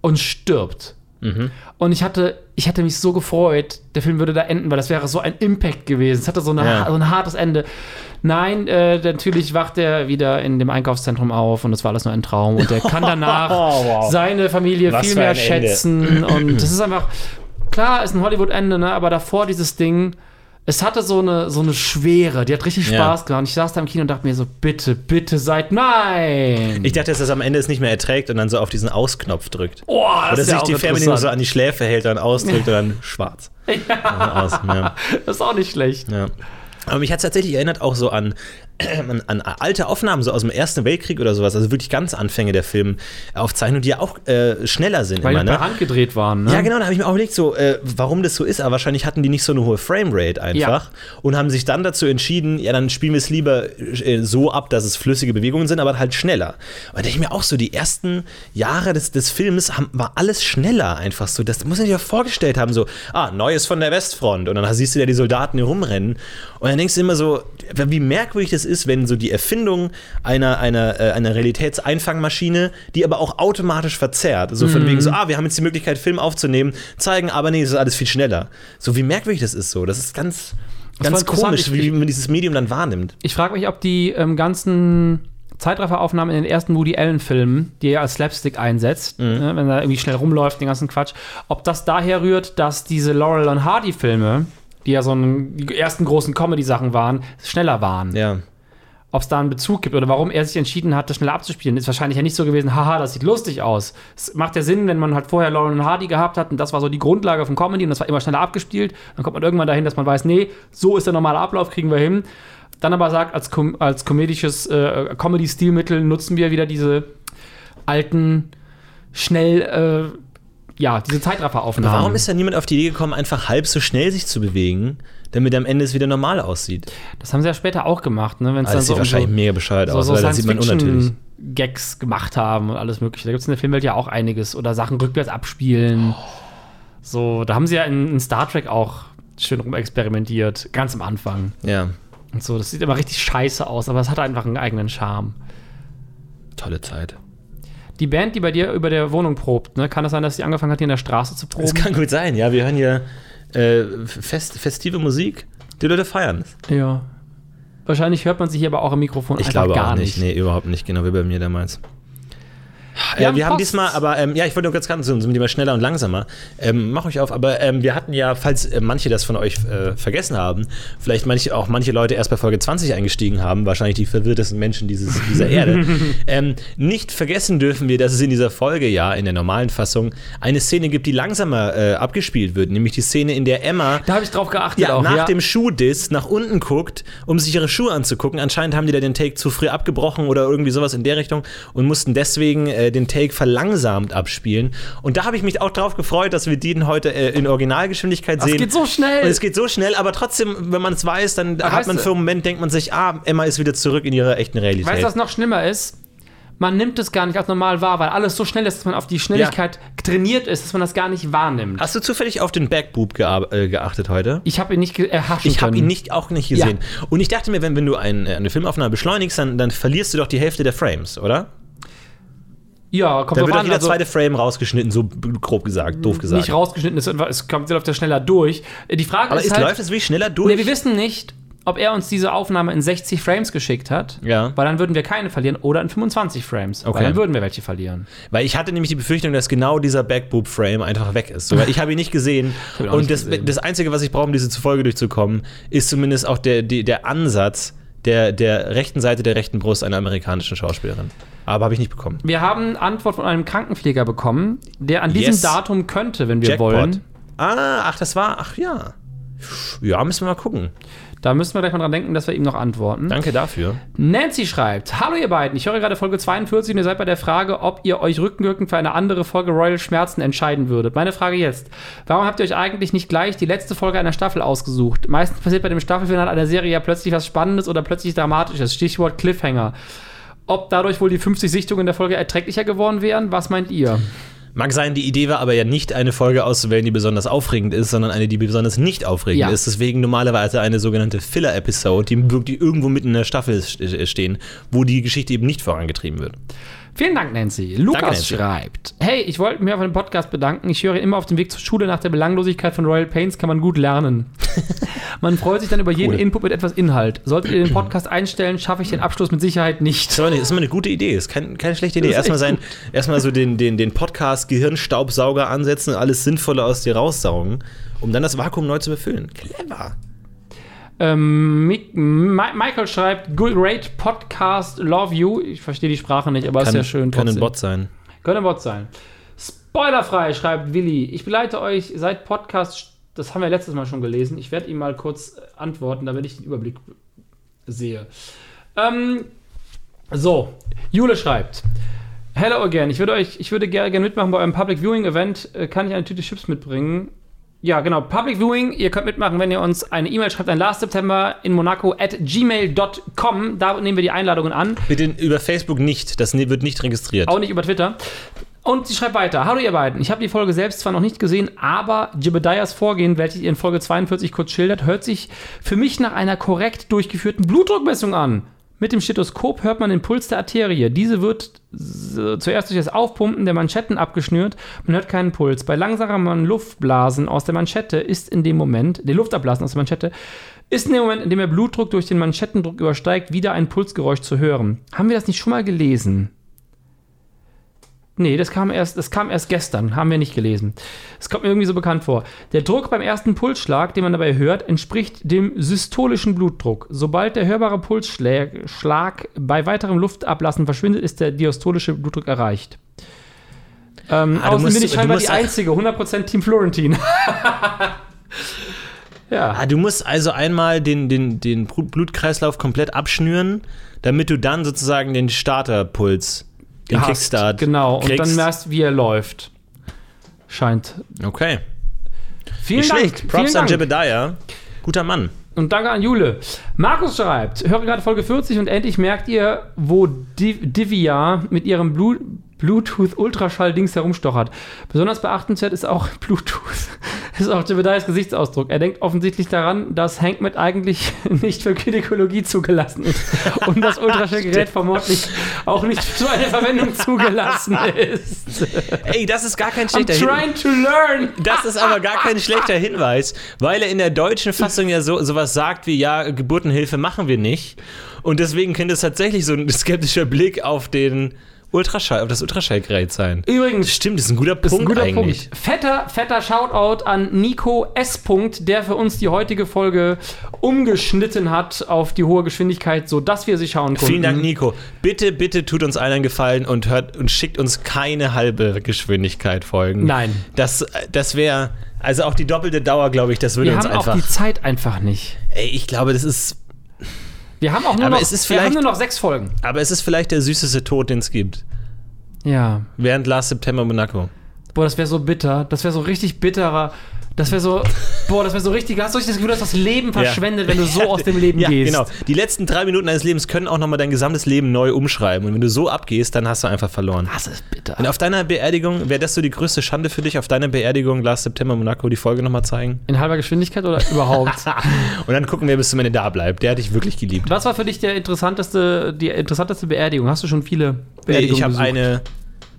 und stirbt. Und ich hatte, ich hatte mich so gefreut, der Film würde da enden, weil das wäre so ein Impact gewesen. Es hatte so, eine, Ja. so ein hartes Ende. Nein, äh, natürlich wacht er wieder in dem Einkaufszentrum auf und das war alles nur ein Traum. Und er kann danach Oh, wow. seine Familie Was viel mehr Ende. schätzen. Und das ist einfach, klar, ist ein Hollywood-Ende, ne? aber davor dieses Ding, es hatte so eine, so eine Schwere, die hat richtig Ja. Spaß gemacht. Ich saß da im Kino und dachte mir so, bitte, bitte seid nein. Ich dachte, dass das am Ende es nicht mehr erträgt und dann so auf diesen Ausknopf drückt. oh, das Oder ja sich auch die Fernbedienung so an die Schläfe hält, dann ausdrückt und dann schwarz. Ja. Aus, ja. Das ist auch nicht schlecht. Ja. Aber mich hat es tatsächlich erinnert auch so an, an, an alte Aufnahmen so aus dem Ersten Weltkrieg oder sowas, also wirklich ganz Anfänge der Filmaufzeichnung, die ja auch äh, schneller sind Weil immer, die ne? per Hand gedreht waren, ne? Ja, genau, da habe ich mir auch überlegt, so, äh, warum das so ist, aber wahrscheinlich hatten die nicht so eine hohe Framerate einfach und haben sich dann dazu entschieden, ja, dann spielen wir es lieber äh, so ab, dass es flüssige Bewegungen sind, aber halt schneller. Und da denke ich mir auch so, die ersten Jahre des, des Films haben, war alles schneller einfach so. Das muss man sich ja vorgestellt haben, so, ah, Neues von der Westfront und dann siehst du ja die Soldaten hier rumrennen und dann denkst du immer so, wie merkwürdig das ist, wenn so die Erfindung einer, einer, äh, einer Realitätseinfangmaschine, die aber auch automatisch verzerrt, so von wegen so, ah, wir haben jetzt die Möglichkeit, Film aufzunehmen, zeigen, aber nee, es ist alles viel schneller. So wie merkwürdig das ist so. Das ist ganz, war ganz komisch, wie man dieses Medium dann wahrnimmt. Ich frage mich, ob die ähm, ganzen Zeitrafferaufnahmen in den ersten Woody Allen-Filmen, die er als Slapstick einsetzt, Mhm. ne, wenn er irgendwie schnell rumläuft, den ganzen Quatsch, ob das daher rührt, dass diese Laurel und Hardy-Filme, die ja so ein, die ersten großen Comedy-Sachen waren, schneller waren. Ja. Ob es da einen Bezug gibt oder warum er sich entschieden hat, das schneller abzuspielen, ist wahrscheinlich ja nicht so gewesen, haha, das sieht lustig aus. Es macht ja Sinn, wenn man halt vorher Laurel und Hardy gehabt hat und das war so die Grundlage von Comedy und das war immer schneller abgespielt, dann kommt man irgendwann dahin, dass man weiß, nee, so ist der normale Ablauf, kriegen wir hin. Dann aber sagt, als, kom als komedisches äh, Comedy-Stilmittel nutzen wir wieder diese alten, schnell, äh, ja, diese Zeitrafferaufnahmen. Warum ist da niemand auf die Idee gekommen, einfach halb so schnell sich zu bewegen, damit am Ende es wieder normal aussieht? das haben sie ja später auch gemacht, ne? Wenn es Ah, dann das so sieht wahrscheinlich so, mega bescheuert so, aus, weil das sieht man unnatürlich. Science-Fiction-Gags gemacht haben und alles mögliche. Da gibt es in der Filmwelt ja auch einiges. Oder Sachen rückwärts abspielen. So, da haben sie ja in, in Star Trek auch schön rumexperimentiert, ganz am Anfang. Ja, Und so, das sieht immer richtig scheiße aus, aber es hat einfach einen eigenen Charme. tolle Zeit. Die Band, die bei dir über der Wohnung probt, ne, kann es sein, dass sie angefangen hat, hier in der Straße zu Das proben? kann gut sein, ja. Wir hören hier äh, fest, festive Musik. Die Leute feiern es. Ja. Wahrscheinlich hört man sich hier aber auch im Mikrofon Ich einfach glaube gar auch nicht. nicht. Nee, überhaupt nicht. Genau wie bei mir damals. Äh, haben wir haben diesmal, aber ähm, ja, ich wollte nur ganz ganz so, so lieber schneller und langsamer. Ähm, mach euch auf, aber ähm, wir hatten ja, falls äh, manche das von euch äh, vergessen haben, vielleicht manche, auch manche Leute erst bei Folge 20 eingestiegen haben, wahrscheinlich die verwirrtesten Menschen dieses, dieser Erde. ähm, nicht vergessen dürfen wir, dass es in dieser Folge ja, in der normalen Fassung, eine Szene gibt, die langsamer äh, abgespielt wird, nämlich die Szene, in der Emma Da habe ich drauf geachtet ja, auch. nach ja. dem Schuhdiss nach unten guckt, um sich ihre Schuhe anzugucken. Anscheinend haben die da den Take zu früh abgebrochen oder irgendwie sowas in der Richtung und mussten deswegen äh, den Take verlangsamt abspielen. Und da habe ich mich auch drauf gefreut, dass wir den heute äh, in Originalgeschwindigkeit das sehen. geht so schnell. und es geht so schnell, aber trotzdem, wenn man es weiß, dann Aber hat man für einen Moment, denkt man sich, ah, Emma ist wieder zurück in ihrer echten Realität. Weißt du, was noch schlimmer ist? Man nimmt es gar nicht als normal wahr, weil alles so schnell ist, dass man auf die Schnelligkeit trainiert ist, dass man das gar nicht wahrnimmt. Hast du zufällig auf den Backboob äh, geachtet heute? Ich habe ihn nicht ge- erhaschen Ich habe ihn nicht, auch nicht gesehen. Und ich dachte mir, wenn, wenn du ein, äh, eine Filmaufnahme beschleunigst, dann, dann verlierst du doch die Hälfte der Frames, oder? Ja, kommt Da wird auch jeder Also, zweite Frame rausgeschnitten, so grob gesagt, doof gesagt. nicht rausgeschnitten ist, es kommt läuft ja schneller durch. Die Frage Aber ist es halt, läuft es wirklich schneller durch? nee, wir wissen nicht, ob er uns diese Aufnahme in 60 Frames geschickt hat, Ja. weil dann würden wir keine verlieren, oder in 25 Frames, Okay. weil dann würden wir welche verlieren. Weil ich hatte nämlich die Befürchtung, dass genau dieser Backboob-Frame einfach weg ist. So, weil ich habe ihn nicht gesehen. ihn und nicht das, gesehen. das Einzige, was ich brauche, um diese Folge durchzukommen, ist zumindest auch der, die, der Ansatz der, der rechten Seite der rechten Brust einer amerikanischen Schauspielerin. Aber habe ich nicht bekommen. Wir haben Antwort von einem Krankenpfleger bekommen, der an diesem Yes. Datum könnte, wenn wir Jackpot. wollen. Ah, ach, das war, ach ja. Ja, müssen wir mal gucken. Da müssen wir gleich mal dran denken, dass wir ihm noch antworten. Danke dafür. Nancy schreibt: Hallo ihr beiden, ich höre gerade Folge 42 und ihr seid bei der Frage, ob ihr euch rückwirkend für eine andere Folge Royal Schmerzen entscheiden würdet. Meine Frage jetzt: Warum habt ihr euch eigentlich nicht gleich die letzte Folge einer Staffel ausgesucht? Meistens passiert bei dem Staffelfinale einer Serie ja plötzlich was Spannendes oder plötzlich Dramatisches. Stichwort Cliffhanger. Ob dadurch wohl die 50 Sichtungen der Folge erträglicher geworden wären? Was meint ihr? Mag sein, die Idee war aber ja nicht eine Folge auszuwählen, die besonders aufregend ist, sondern eine, die besonders nicht aufregend Ja. ist. Deswegen normalerweise eine sogenannte Filler-Episode, die wirklich irgendwo mitten in der Staffel st- stehen, wo die Geschichte eben nicht vorangetrieben wird. Vielen Dank, Nancy. Lukas Nancy. schreibt: Hey, ich wollte mir auf den Podcast bedanken. Ich höre immer auf dem Weg zur Schule nach der Belanglosigkeit von Royal Pains kann man gut lernen. Man freut sich dann über jeden Cool. Input mit etwas Inhalt. Solltet ihr den Podcast einstellen, schaffe ich den Abschluss mit Sicherheit nicht. Das ist immer eine gute Idee. Das ist kein, keine schlechte Idee. Erstmal, sein, erstmal so den, den, den Podcast-Gehirnstaubsauger ansetzen und alles Sinnvolle aus dir raussaugen, um dann das Vakuum neu zu befüllen. Clever. Ähm, Mi Mi Michael schreibt, good great Podcast, love you. Ich verstehe die Sprache nicht, aber ist ja schön. Kann ein trotzdem. Bot sein. Könnte ein Bot sein. Spoilerfrei, schreibt Willi. Ich begleite euch seit Podcast, das haben wir letztes Mal schon gelesen. Ich werde ihm mal kurz antworten, damit ich den Überblick sehe. Ähm, so, Jule schreibt. Hello again. Ich würde euch, ich würde gerne gerne mitmachen bei eurem Public Viewing Event. Äh, Kann ich eine Tüte Chips mitbringen? Ja, genau. Public Viewing. Ihr könnt mitmachen, wenn ihr uns eine E-Mail schreibt an last September in Monaco at gmail.com. Da nehmen wir die Einladungen an. Bitte über Facebook nicht. Das ne- wird nicht registriert. Auch nicht über Twitter. Und sie schreibt weiter. Hallo ihr beiden. Ich habe die Folge selbst zwar noch nicht gesehen, aber Jebediahs Vorgehen, welches ihr in Folge 42 kurz schildert, hört sich für mich nach einer korrekt durchgeführten Blutdruckmessung an. Mit dem Stethoskop hört man den Puls der Arterie. Diese wird zuerst durch das Aufpumpen der Manschetten abgeschnürt. Man hört keinen Puls. Bei langsamen Luftblasen aus der Manschette ist in dem Moment, die Luftablasen aus der Manschette, ist in dem Moment, in dem der Blutdruck durch den Manschettendruck übersteigt, wieder ein Pulsgeräusch zu hören. Haben wir das nicht schon mal gelesen? Nee, das kam erst, das kam erst gestern, haben wir nicht gelesen. Es kommt mir irgendwie so bekannt vor. Der Druck beim ersten Pulsschlag, den man dabei hört, entspricht dem systolischen Blutdruck. Sobald der hörbare Pulsschlag Schlag bei weiterem Luftablassen verschwindet, ist der diastolische Blutdruck erreicht. Ähm, Ah, außerdem bin ich scheinbar die Einzige, 100% Team Florentin. ja. Ah, du musst also einmal den, den, den Blut- Blutkreislauf komplett abschnüren, damit du dann sozusagen den Starterpuls, den hast. Kickstart Genau, und dann kriegst. merkst, wie er läuft. Scheint. Okay. Vielen Nicht Dank. schlecht. Props vielen an Dank. Jebediah. Guter Mann. Und danke an Jule. Markus schreibt, höre gerade Folge 40 und endlich merkt ihr, wo Div Divya mit ihrem Blu Bluetooth-Ultraschall-Dings herumstochert. Besonders beachtenswert ist auch Bluetooth. ist auch Jebediahs Gesichtsausdruck. Er denkt offensichtlich daran, dass HankMed eigentlich nicht für Gynäkologie zugelassen ist und das Ultraschallgerät vermutlich auch nicht für eine Verwendung zugelassen ist. Ey, das ist gar kein schlechter Hinweis. trying to learn. Das ist aber gar kein schlechter Hinweis, weil er in der deutschen Fassung ja so sowas sagt wie, ja, Geburtenhilfe machen wir nicht. Und deswegen könnte es tatsächlich so ein skeptischer Blick auf den Ultraschall, auf das Ultraschallgerät sein. Übrigens, Stimmt, das ist ein guter Punkt ein guter eigentlich. Punkt. Fetter, fetter Shoutout an Nico S. Punkt, der für uns die heutige Folge umgeschnitten hat auf die hohe Geschwindigkeit, sodass wir sie schauen konnten. Vielen Dank, Nico. Bitte, bitte tut uns allen einen Gefallen und hört und schickt uns keine halbe Geschwindigkeit Folgen. Nein. Das, das wäre, also auch die doppelte Dauer, glaube ich, das würde Wir uns haben auch einfach. die Zeit einfach nicht. Ey, ich glaube, das ist. Wir haben auch nur, Aber noch, es ist wir haben vielleicht- nur noch sechs Folgen. Aber es ist vielleicht der süßeste Tod, den es gibt. Ja. Während Last September Monaco. Boah, das wäre so bitter. Das wäre so richtig bitterer. Das wäre so, boah, das wäre so richtig. Hast du nicht das Gefühl, du hast das Leben verschwendet, wenn du so aus dem Leben ja, gehst? genau. Die letzten drei Minuten deines Lebens können auch nochmal dein gesamtes Leben neu umschreiben. Und wenn du so abgehst, dann hast du einfach verloren. Das ist bitter. Und auf deiner Beerdigung, wäre das so die größte Schande für dich, auf deiner Beerdigung Last September Monaco die Folge nochmal zeigen? In halber Geschwindigkeit oder überhaupt? Und dann gucken, wer bis zum Ende da bleibt. Der hat dich wirklich geliebt. Was war für dich der interessanteste, die interessanteste Beerdigung? Hast du schon viele Nee, Beerdigungen ich habe eine.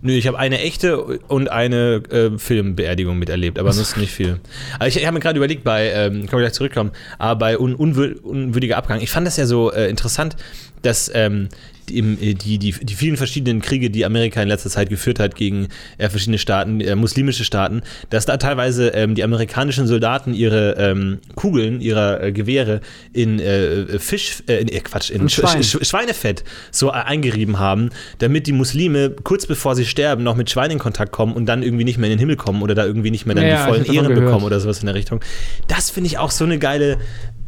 Nö, ich habe eine echte und eine äh, Filmbeerdigung miterlebt, aber sonst nicht viel. Aber ich, ich habe mir gerade überlegt, bei, ähm, kann ich gleich zurückkommen, aber bei un, unwür, unwürdiger Abgang, ich fand das ja so äh, interessant, dass ähm, die, äh, die, die, die vielen verschiedenen Kriege, die Amerika in letzter Zeit geführt hat gegen äh, verschiedene Staaten, äh, muslimische Staaten, dass da teilweise ähm, die amerikanischen Soldaten ihre ähm, Kugeln, ihrer äh, Gewehre in äh, Fisch, äh, in, Quatsch, in In Schwein. Sch Sch Schweinefett so eingerieben haben, damit die Muslime kurz bevor sie sterben noch mit Schweinen in Kontakt kommen und dann irgendwie nicht mehr in den Himmel kommen oder da irgendwie nicht mehr dann Ja, die vollen Ehren bekommen oder sowas in der Richtung. Das finde ich auch so eine geile,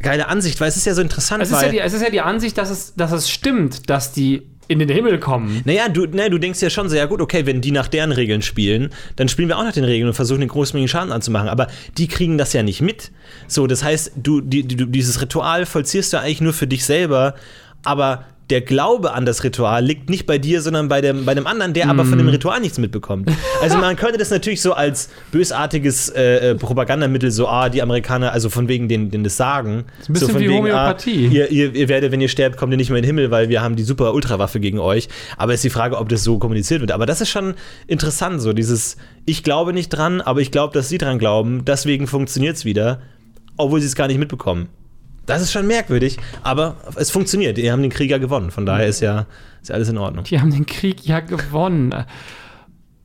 geile Ansicht, weil es ist ja so interessant, Es ist, ja die, es ist ja die Ansicht, dass es, dass es stimmt, dass die in den Himmel kommen. naja, du, ne, du denkst ja schon so, ja gut, okay, wenn die nach deren Regeln spielen, dann spielen wir auch nach den Regeln und versuchen den großmängigen Schaden anzumachen. Aber die kriegen das ja nicht mit. So, das heißt, du, die, du dieses Ritual vollziehst du eigentlich nur für dich selber, aber der Glaube an das Ritual liegt nicht bei dir, sondern bei dem, bei dem anderen, der aber Mhm. von dem Ritual nichts mitbekommt. Also man könnte das natürlich so als bösartiges äh, äh, Propagandamittel, so, ah, die Amerikaner, also von wegen denen, denen das sagen. ein bisschen so von wie wegen, Homöopathie. Ah, ihr, ihr, ihr werdet, wenn ihr sterbt, kommt ihr nicht mehr in den Himmel, weil wir haben die super Ultrawaffe gegen euch. Aber es ist die Frage, ob das so kommuniziert wird. Aber das ist schon interessant, so dieses, ich glaube nicht dran, aber ich glaube, dass sie dran glauben, deswegen funktioniert es wieder, obwohl sie es gar nicht mitbekommen. Das ist schon merkwürdig, aber es funktioniert. Die haben den Krieg ja gewonnen. Von daher ist ja, ist ja alles in Ordnung. Die haben den Krieg ja gewonnen.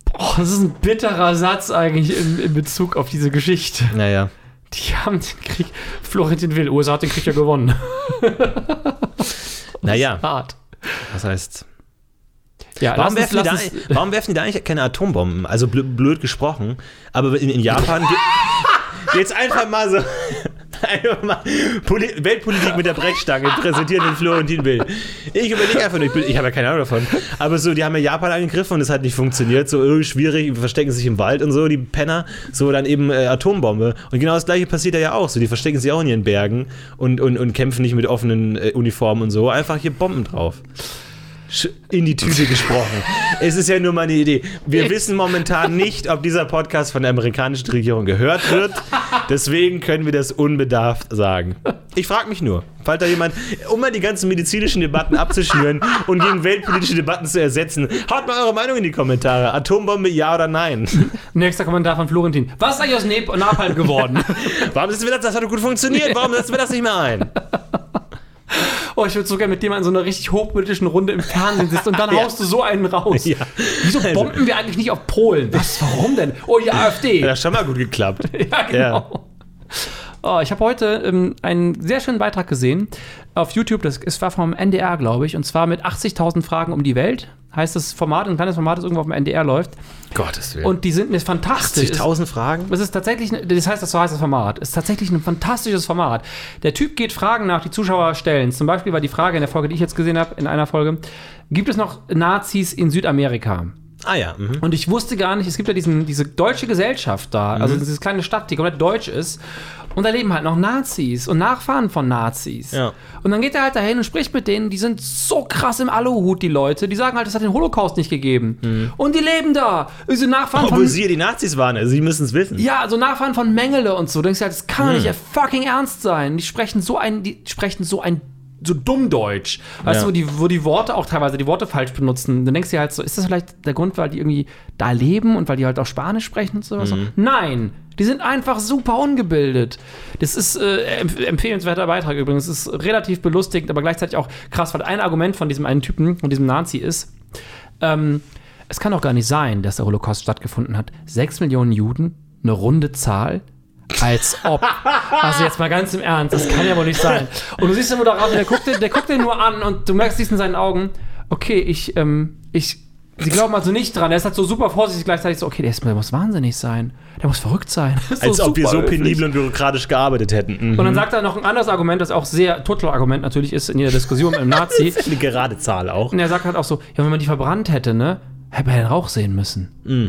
Boah, das ist ein bitterer Satz eigentlich in, in Bezug auf diese Geschichte. Naja. Die haben den Krieg. Florentin Will, USA hat den Krieg ja gewonnen. Naja, Hart. das heißt. Ja, Warum werfen, die da, warum werfen die da eigentlich keine Atombomben? Also blö- blöd gesprochen. Aber in, in Japan. Jetzt einfach mal so. Weltpolitik mit der Brechstange präsentieren den Florentin Will. Ich überlege einfach nur, ich, ich habe ja keine Ahnung davon. Aber so, die haben ja Japan angegriffen und es hat nicht funktioniert. So irgendwie schwierig, verstecken sich im Wald und so, die Penner. So, dann eben äh, Atombombe. Und genau das gleiche passiert da ja auch. So, die verstecken sich auch in ihren Bergen und, und, und kämpfen nicht mit offenen äh, Uniformen und so. Einfach hier Bomben drauf. In die Tüte gesprochen. es ist ja nur meine Idee. Wir wissen momentan nicht, ob dieser Podcast von der amerikanischen Regierung gehört wird. Deswegen können wir das unbedarft sagen. Ich frage mich nur, falls da jemand, um mal die ganzen medizinischen Debatten abzuschnüren und gegen weltpolitische Debatten zu ersetzen, haut mal eure Meinung in die Kommentare. Atombombe, ja oder nein? Nächster Kommentar von Florentin. Was ist eigentlich aus Napalm geworden? Warum setzen wir das? Das hat doch gut funktioniert. Warum setzen wir das nicht mehr ein? Oh, ich würde so gerne mit dem in so einer richtig hochpolitischen Runde im Fernsehen sitzen und dann Ja. haust du so einen raus. Ja. Wieso Also- bomben wir eigentlich nicht auf Polen? Was, warum denn? Oh, die AfD. Das hat schon mal gut geklappt. Ja, genau. Oh, ich habe heute ähm, einen sehr schönen Beitrag gesehen auf YouTube. Das es war vom NDR, glaube ich, und zwar mit 80.000 Fragen um die Welt. Heißt das Format, ein kleines Format, das irgendwo auf dem NDR läuft. Gottes Willen. Und die sind ist fantastisch. 80.000 Fragen? Es ist tatsächlich, das heißt, das so heißt das Format. Es ist tatsächlich ein fantastisches Format. Der Typ geht Fragen nach, die Zuschauer stellen. Zum Beispiel war die Frage in der Folge, die ich jetzt gesehen habe, in einer Folge: Gibt es noch Nazis in Südamerika? Ah ja. Mhm. Und ich wusste gar nicht, es gibt ja diesen, diese deutsche Gesellschaft da, also diese kleine Stadt, die komplett deutsch ist. Und da leben halt noch Nazis und Nachfahren von Nazis. Ja. Und dann geht er halt dahin und spricht mit denen, die sind so krass im Aluhut, die Leute. Die sagen halt, es hat den Holocaust nicht gegeben. Und die leben da. Diese Nachfahren Obwohl von. sie ja die Nazis waren, also sie müssen es wissen. Ja, so Nachfahren von Mengele und so. Du denkst ja, das kann doch nicht fucking ernst sein. Die sprechen so ein, die sprechen so ein so dumm Deutsch. Weißt Ja. du, wo die, wo die Worte auch teilweise die Worte falsch benutzen. Du denkst dir halt so, ist das vielleicht der Grund, weil die irgendwie da leben und weil die halt auch Spanisch sprechen und sowas? Nein, die sind einfach super ungebildet. Das ist äh, empf empfehlenswerter Beitrag übrigens. Es ist relativ belustigend, aber gleichzeitig auch krass, weil ein Argument von diesem einen Typen und diesem Nazi ist, ähm, es kann doch gar nicht sein, dass der Holocaust stattgefunden hat. Sechs Millionen Juden, eine runde Zahl, als ob. Also jetzt mal ganz im Ernst, das kann ja wohl nicht sein. Und du siehst den Moderator, der guckt, den- der guckt den nur an und du merkst, siehst in seinen Augen, okay, ich, ähm, ich, sie glauben also nicht dran. Er ist halt so super vorsichtig gleichzeitig so, okay, der, ist, der muss wahnsinnig sein. Der muss verrückt sein. Das ist Als so ob wir so höflich. penibel und bürokratisch gearbeitet hätten. Mhm. Und dann sagt er noch ein anderes Argument, das auch sehr Total-Argument natürlich ist in jeder Diskussion mit einem Nazi. Eine gerade Zahl auch. Und er sagt halt auch so, ja, wenn man die verbrannt hätte, ne, hätte man den Rauch sehen müssen. Mm.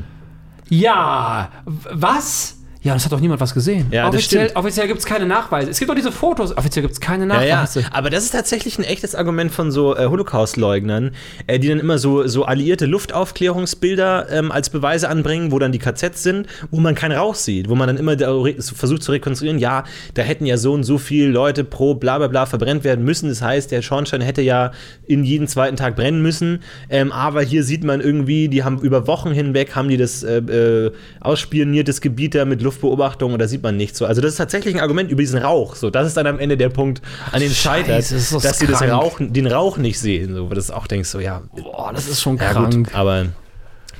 Ja, was? Ja, das hat doch niemand was gesehen. Ja, das offiziell offiziell gibt es keine Nachweise. Es gibt doch diese Fotos, offiziell gibt es keine Ja, ja, Nachweise. aber das ist tatsächlich ein echtes Argument von so äh, Holocaust-Leugnern, äh, die dann immer so, so alliierte Luftaufklärungsbilder ähm, als Beweise anbringen, wo dann die KZs sind, wo man keinen Rauch sieht, wo man dann immer versucht zu rekonstruieren, ja, da hätten ja so und so viele Leute pro bla bla bla verbrennt werden müssen. Das heißt, der Schornstein hätte ja in jeden zweiten Tag brennen müssen. Ähm, aber hier sieht man irgendwie, die haben über Wochen hinweg haben die das äh, äh, ausspioniertes Gebiet da mit Luftbeobachtung und da sieht man nichts so. Also das ist tatsächlich ein Argument über diesen Rauch. So, das ist dann am Ende der Punkt, an dem scheitert, das dass sie das krank. Rauch, den Rauch nicht sehen. So, wo du das auch denkst, so ja, Boah, das ist schon ja krank. gut, aber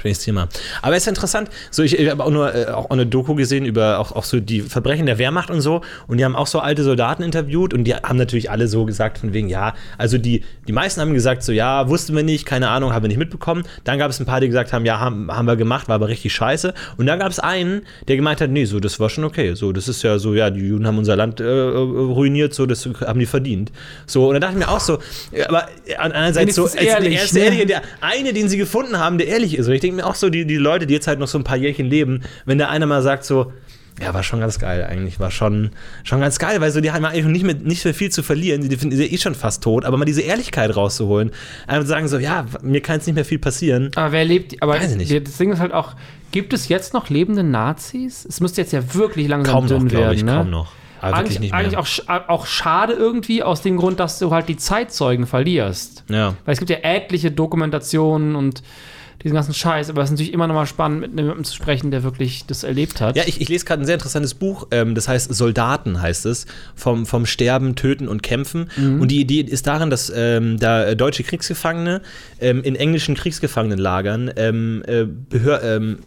schönes Thema. Aber es ist interessant, so ich, ich habe auch nur äh, auch eine Doku gesehen über auch, auch so die Verbrechen der Wehrmacht und so und die haben auch so alte Soldaten interviewt und die haben natürlich alle so gesagt von wegen, ja, also die, die meisten haben gesagt so, ja, wussten wir nicht, keine Ahnung, haben wir nicht mitbekommen. Dann gab es ein paar, die gesagt haben, ja, haben, haben wir gemacht, war aber richtig scheiße. Und dann gab es einen, der gemeint hat, nee, so, das war schon okay. So, das ist ja so, ja, die Juden haben unser Land äh, ruiniert, so, das haben die verdient. So, und dann dachte ich mir auch so, aber andererseits so, Wenigstens ehrlich, er der ne? Ehrliche, der eine, den sie gefunden haben, der ehrlich ist. Und ich denke mir auch so, die, die Leute, die jetzt halt noch so ein paar Jährchen leben, wenn der einer mal sagt so, ja, war schon ganz geil eigentlich, war schon, schon ganz geil, weil so die haben eigentlich nicht mehr, nicht mehr viel zu verlieren, die finden sie eh schon fast tot, aber mal diese Ehrlichkeit rauszuholen, einfach sagen so, ja, mir kann jetzt nicht mehr viel passieren. Aber wer lebt, aber Weiß ich nicht. das Ding ist halt auch, gibt es jetzt noch lebende Nazis? Es müsste jetzt ja wirklich langsam Kaum noch, dünn glaube werden, ich, ne? kaum noch. Aber Eigentlich, nicht mehr. eigentlich auch, auch schade irgendwie aus dem Grund, dass du halt die Zeitzeugen verlierst. ja. Weil es gibt ja etliche Dokumentationen und diesen ganzen Scheiß. Aber es ist natürlich immer noch mal spannend, mit jemandem zu sprechen, der wirklich das erlebt hat. Ja, ich, ich lese gerade ein sehr interessantes Buch, ähm, das heißt Soldaten heißt es, vom, vom Sterben, Töten und Kämpfen. Und die Idee ist darin, dass ähm, da deutsche Kriegsgefangene ähm, in englischen Kriegsgefangenenlagern ähm, äh, Behör ähm,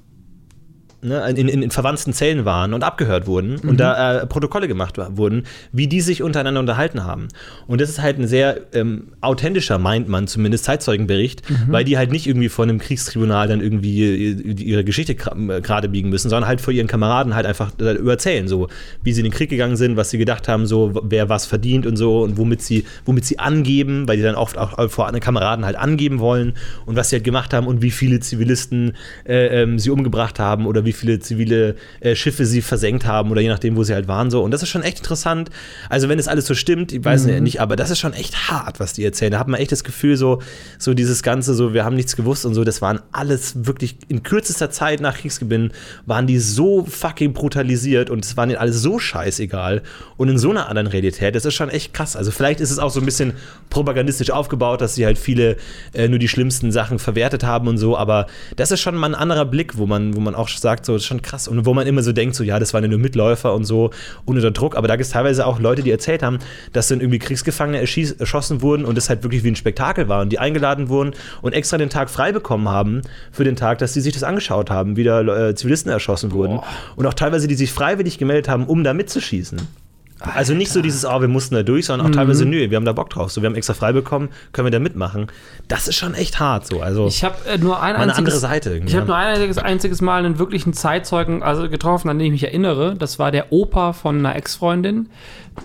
ne, in, in, in verwandten Zellen waren und abgehört wurden und da äh, Protokolle gemacht wurden, wie die sich untereinander unterhalten haben. Und das ist halt ein sehr ähm, authentischer, meint man zumindest, Zeitzeugenbericht, weil die halt nicht irgendwie vor einem Kriegstribunal dann irgendwie äh, ihre Geschichte äh, gerade biegen müssen, sondern halt vor ihren Kameraden halt einfach äh, erzählen, so wie sie in den Krieg gegangen sind, was sie gedacht haben, so wer was verdient und so und womit sie, womit sie angeben, weil die dann oft auch vor anderen Kameraden halt angeben wollen und was sie halt gemacht haben und wie viele Zivilisten äh, ähm, sie umgebracht haben oder wie viele zivile äh, Schiffe sie versenkt haben oder je nachdem, wo sie halt waren so. Und das ist schon echt interessant. Also wenn es alles so stimmt, ich weiß nicht, aber das ist schon echt hart, was die erzählen. Da hat man echt das Gefühl, so, so dieses Ganze, so wir haben nichts gewusst und so, das waren alles wirklich in kürzester Zeit nach Kriegsgewinn, waren die so fucking brutalisiert und es waren ihnen alles so scheißegal und in so einer anderen Realität, das ist schon echt krass. Also vielleicht ist es auch so ein bisschen propagandistisch aufgebaut, dass sie halt viele äh, nur die schlimmsten Sachen verwertet haben und so, aber das ist schon mal ein anderer Blick, wo man, wo man auch sagt, so, das ist schon krass. Und wo man immer so denkt, so, ja, das waren ja nur Mitläufer und so und unter Druck, aber da gibt es teilweise auch Leute, die erzählt haben, dass dann irgendwie Kriegsgefangene erschieß, erschossen wurden und das halt wirklich wie ein Spektakel war und die eingeladen wurden und extra den Tag frei bekommen haben für den Tag, dass sie sich das angeschaut haben, wie da äh, Zivilisten erschossen wurden. Und auch teilweise, die sich freiwillig gemeldet haben, um da mitzuschießen. Also nicht so dieses, oh, wir mussten da durch, sondern auch Mhm. teilweise, nö, wir haben da Bock drauf. So, wir haben extra frei bekommen, können wir da mitmachen. Das ist schon echt hart so. Also Ich habe äh, nur ein einziges, andere Seite irgendwie. Ich habe nur ein einziges, einziges Mal einen wirklichen Zeitzeugen also getroffen, an den ich mich erinnere. Das war der Opa von einer Ex-Freundin.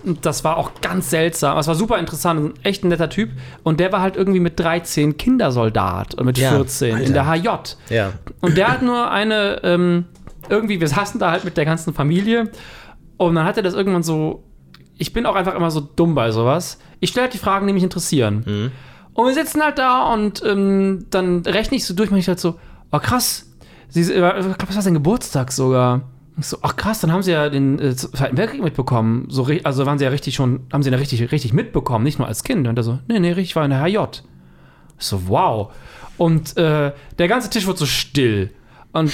Und Das war auch ganz seltsam. Es war super interessant, echt ein netter Typ. Und der war halt irgendwie mit 13 Kindersoldat und mit Ja, 14 in Alter. der HJ. ja. Und der hat nur eine, ähm, irgendwie, wir saßen da halt mit der ganzen Familie. Und dann hat er das irgendwann so. Ich bin auch einfach immer so dumm bei sowas. Ich stelle halt die Fragen, die mich interessieren. Und wir sitzen halt da und ähm, dann rechne ich so durch, und ich halt so, oh krass, sie, ich glaube, das war sein Geburtstag sogar. Ich so, ach krass, dann haben sie ja den äh, Zweiten Weltkrieg mitbekommen. So, also waren sie ja richtig schon, haben sie ja richtig, richtig mitbekommen, nicht nur als Kind. Und er so, nee, nee, richtig, war in der HJ. Ich so, wow. Und äh, der ganze Tisch wird so still. Und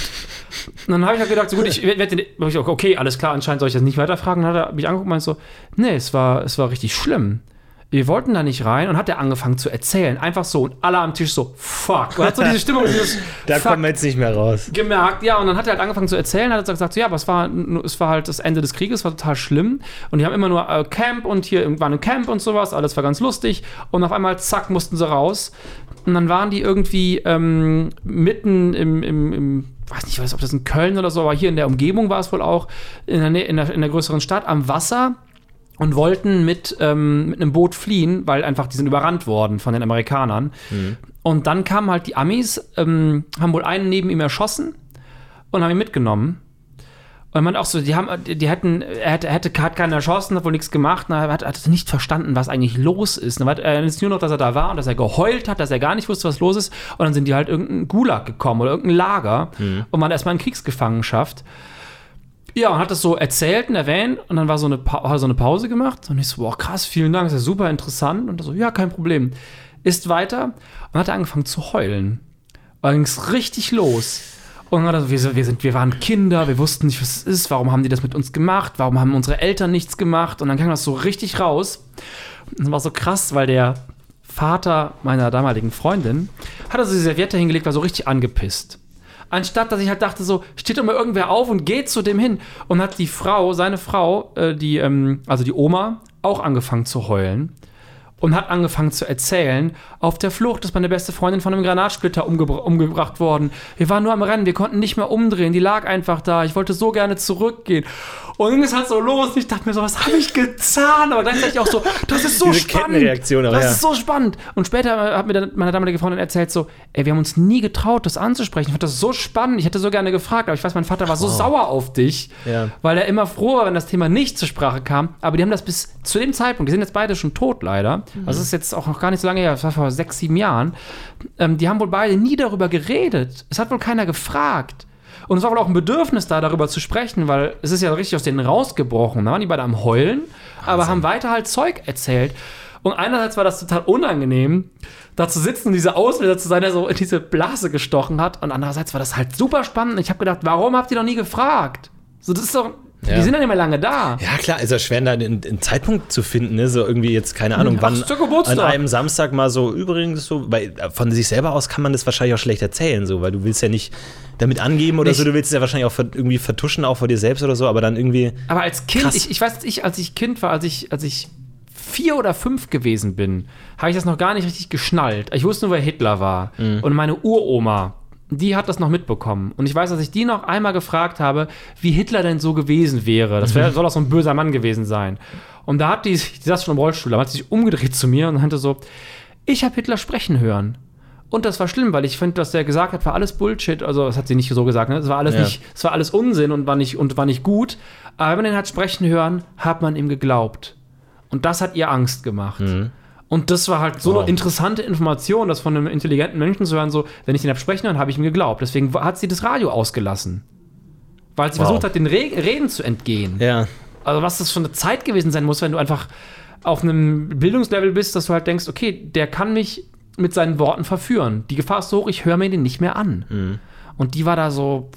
dann habe ich halt gedacht, so gut, ich werde okay, alles klar, anscheinend soll ich das nicht weiterfragen. Dann hat er mich angeguckt und meinte so, nee, es war, es war richtig schlimm. Wir wollten da nicht rein und hat er angefangen zu erzählen. Einfach so und alle am Tisch so, fuck. Und hat so diese Stimmung, dieses Da kommen wir jetzt nicht mehr raus. gemerkt, ja, und dann hat er halt angefangen zu erzählen, hat er gesagt, so, ja, aber es war, es war halt das Ende des Krieges, war total schlimm. Und die haben immer nur äh, Camp und hier waren ein Camp und sowas, alles war ganz lustig. Und auf einmal, zack, mussten sie raus. Und dann waren die irgendwie ähm, mitten im, im, im weiß nicht, weiß, ob das in Köln oder so, aber hier in der Umgebung war es wohl auch, in der, in der, in der größeren Stadt am Wasser und wollten mit, ähm, mit einem Boot fliehen, weil einfach die sind überrannt worden von den Amerikanern. Und dann kamen halt die Amis, ähm, haben wohl einen neben ihm erschossen und haben ihn mitgenommen. Und man auch so, die haben, die hätten, er hätte, hätte hat keinen erschossen, hat wohl nichts gemacht, und er hat, hat nicht verstanden, was eigentlich los ist. Er ist nur noch, dass er da war und dass er geheult hat, dass er gar nicht wusste, was los ist. Und dann sind die halt irgendein Gulag gekommen oder irgendein Lager und man erstmal in Kriegsgefangenschaft. Ja, und hat das so erzählt und erwähnt und dann war so eine, pa so eine Pause gemacht und ich so, boah, krass, vielen Dank, das ist ja super interessant. Und so, ja, kein Problem. Ist weiter und hat angefangen zu heulen. Und dann ging es richtig los. Und dann so, wir, wir, sind, wir waren Kinder, wir wussten nicht, was es ist, warum haben die das mit uns gemacht, warum haben unsere Eltern nichts gemacht. Und dann kam das so richtig raus. Und das war so krass, weil der Vater meiner damaligen Freundin hat also die Serviette hingelegt, war so richtig angepisst. Anstatt, dass ich halt dachte, so, steht doch mal irgendwer auf und geht zu dem hin. Und hat die Frau, seine Frau, äh, die, ähm, also die Oma, auch angefangen zu heulen. Und hat angefangen zu erzählen, auf der Flucht ist meine beste Freundin von einem Granatsplitter umgebra umgebracht worden. Wir waren nur am Rennen, wir konnten nicht mehr umdrehen, die lag einfach da. Ich wollte so gerne zurückgehen. Und ging es halt so los. Und ich dachte mir so, was habe ich getan? Aber gleichzeitig auch so, das ist so Diese spannend. Das ja. ist so spannend. Und später hat mir dann meine damalige Freundin erzählt so, ey, wir haben uns nie getraut, das anzusprechen. Ich fand das so spannend. Ich hätte so gerne gefragt, aber ich weiß, mein Vater war so sauer auf dich, Ja. weil er immer froh war, wenn das Thema nicht zur Sprache kam. Aber die haben das bis zu dem Zeitpunkt, die sind jetzt beide schon tot leider. Also das ist jetzt auch noch gar nicht so lange her, das war vor sechs, sieben Jahren. Ähm, die haben wohl beide nie darüber geredet. Es hat wohl keiner gefragt. Und es war wohl auch ein Bedürfnis da, darüber zu sprechen, weil es ist ja richtig aus denen rausgebrochen. Da waren die beide am Heulen, aber haben weiter halt Zeug erzählt. Und einerseits war das total unangenehm, da zu sitzen und dieser Ausbilder zu sein, der so in diese Blase gestochen hat. Und andererseits war das halt super spannend. Ich habe gedacht, warum habt ihr noch nie gefragt? So, das ist doch. Ja. Die sind nicht mehr lange da. Ja, klar, ist ja schwer, da einen, einen Zeitpunkt zu finden, ne? So irgendwie jetzt, keine Ahnung, Ach, wann an einem Samstag mal so, übrigens so, weil äh, von sich selber aus kann man das wahrscheinlich auch schlecht erzählen, so, weil du willst ja nicht damit angeben oder Nicht- so, du willst es ja wahrscheinlich auch irgendwie vertuschen, auch vor dir selbst oder so, aber dann irgendwie. Aber als Kind, Krass. ich, ich weiß, ich, als ich Kind war, als ich, als ich vier oder fünf gewesen bin, habe ich das noch gar nicht richtig geschnallt. Ich wusste nur, wer Hitler war. Und meine Uroma, die hat das noch mitbekommen. Und ich weiß, dass ich die noch einmal gefragt habe, wie Hitler denn so gewesen wäre. Das wär, soll doch so ein böser Mann gewesen sein. Und da hat die, die saß schon im Rollstuhl, da hat sie sich umgedreht zu mir und meinte so, ich habe Hitler sprechen hören. Und das war schlimm, weil ich finde, was der gesagt hat, war alles Bullshit. Also, das hat sie nicht so gesagt, ne? Das war alles Ja. nicht, es war alles Unsinn und war nicht, und war nicht gut. Aber wenn man den hat sprechen hören, hat man ihm geglaubt. Und das hat ihr Angst gemacht. Und das war halt so Wow. eine interessante Information, das von einem intelligenten Menschen zu hören, so, wenn ich den hab sprechen hören, habe ich ihm geglaubt. Deswegen hat sie das Radio ausgelassen. Weil sie Wow. versucht hat, den Re Reden zu entgehen. Ja. Also was das für eine Zeit gewesen sein muss, wenn du einfach auf einem Bildungslevel bist, dass du halt denkst, okay, der kann mich mit seinen Worten verführen. Die Gefahr ist so hoch, ich höre mir den nicht mehr an. Und die war da so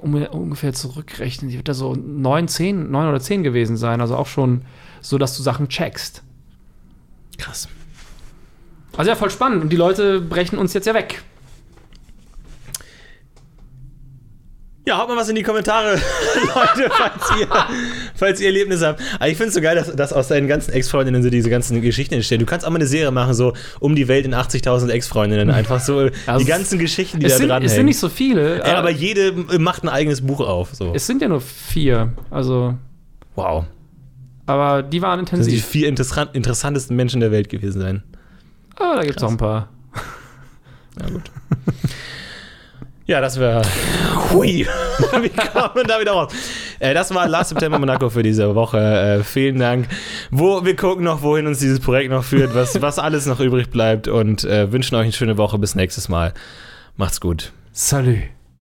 ungefähr zurückrechnen, die wird da so 9, 10, 9 oder 10 gewesen sein. Also auch schon so, dass du Sachen checkst. Krass. Also ja, voll spannend. Und die Leute brechen uns jetzt ja weg. Ja, haut mal was in die Kommentare, Leute, falls ihr, falls ihr Erlebnisse habt. Aber ich finde es so geil, dass, dass aus deinen ganzen Ex-Freundinnen so diese ganzen Geschichten entstehen. Du kannst auch mal eine Serie machen, so um die Welt in 80.000 Ex-Freundinnen. Einfach so Also die ganzen Geschichten, die da sind, dran es sind nicht so viele. Ja, aber jede macht ein eigenes Buch auf. So. es sind ja nur vier. Also, Wow. Aber die waren Das sind die intensiv. vier interessant, interessantesten Menschen der Welt gewesen sein. Ah, da gibt es auch ein paar. Ja, gut. Ja, das wäre. Hui. Wie kam man da wieder raus? Äh, das war Last September Monaco für diese Woche. Äh, vielen Dank. Wo, wir gucken noch, wohin uns dieses Projekt noch führt, was, was alles noch übrig bleibt und äh, wünschen euch eine schöne Woche. Bis nächstes Mal. Macht's gut. Salut.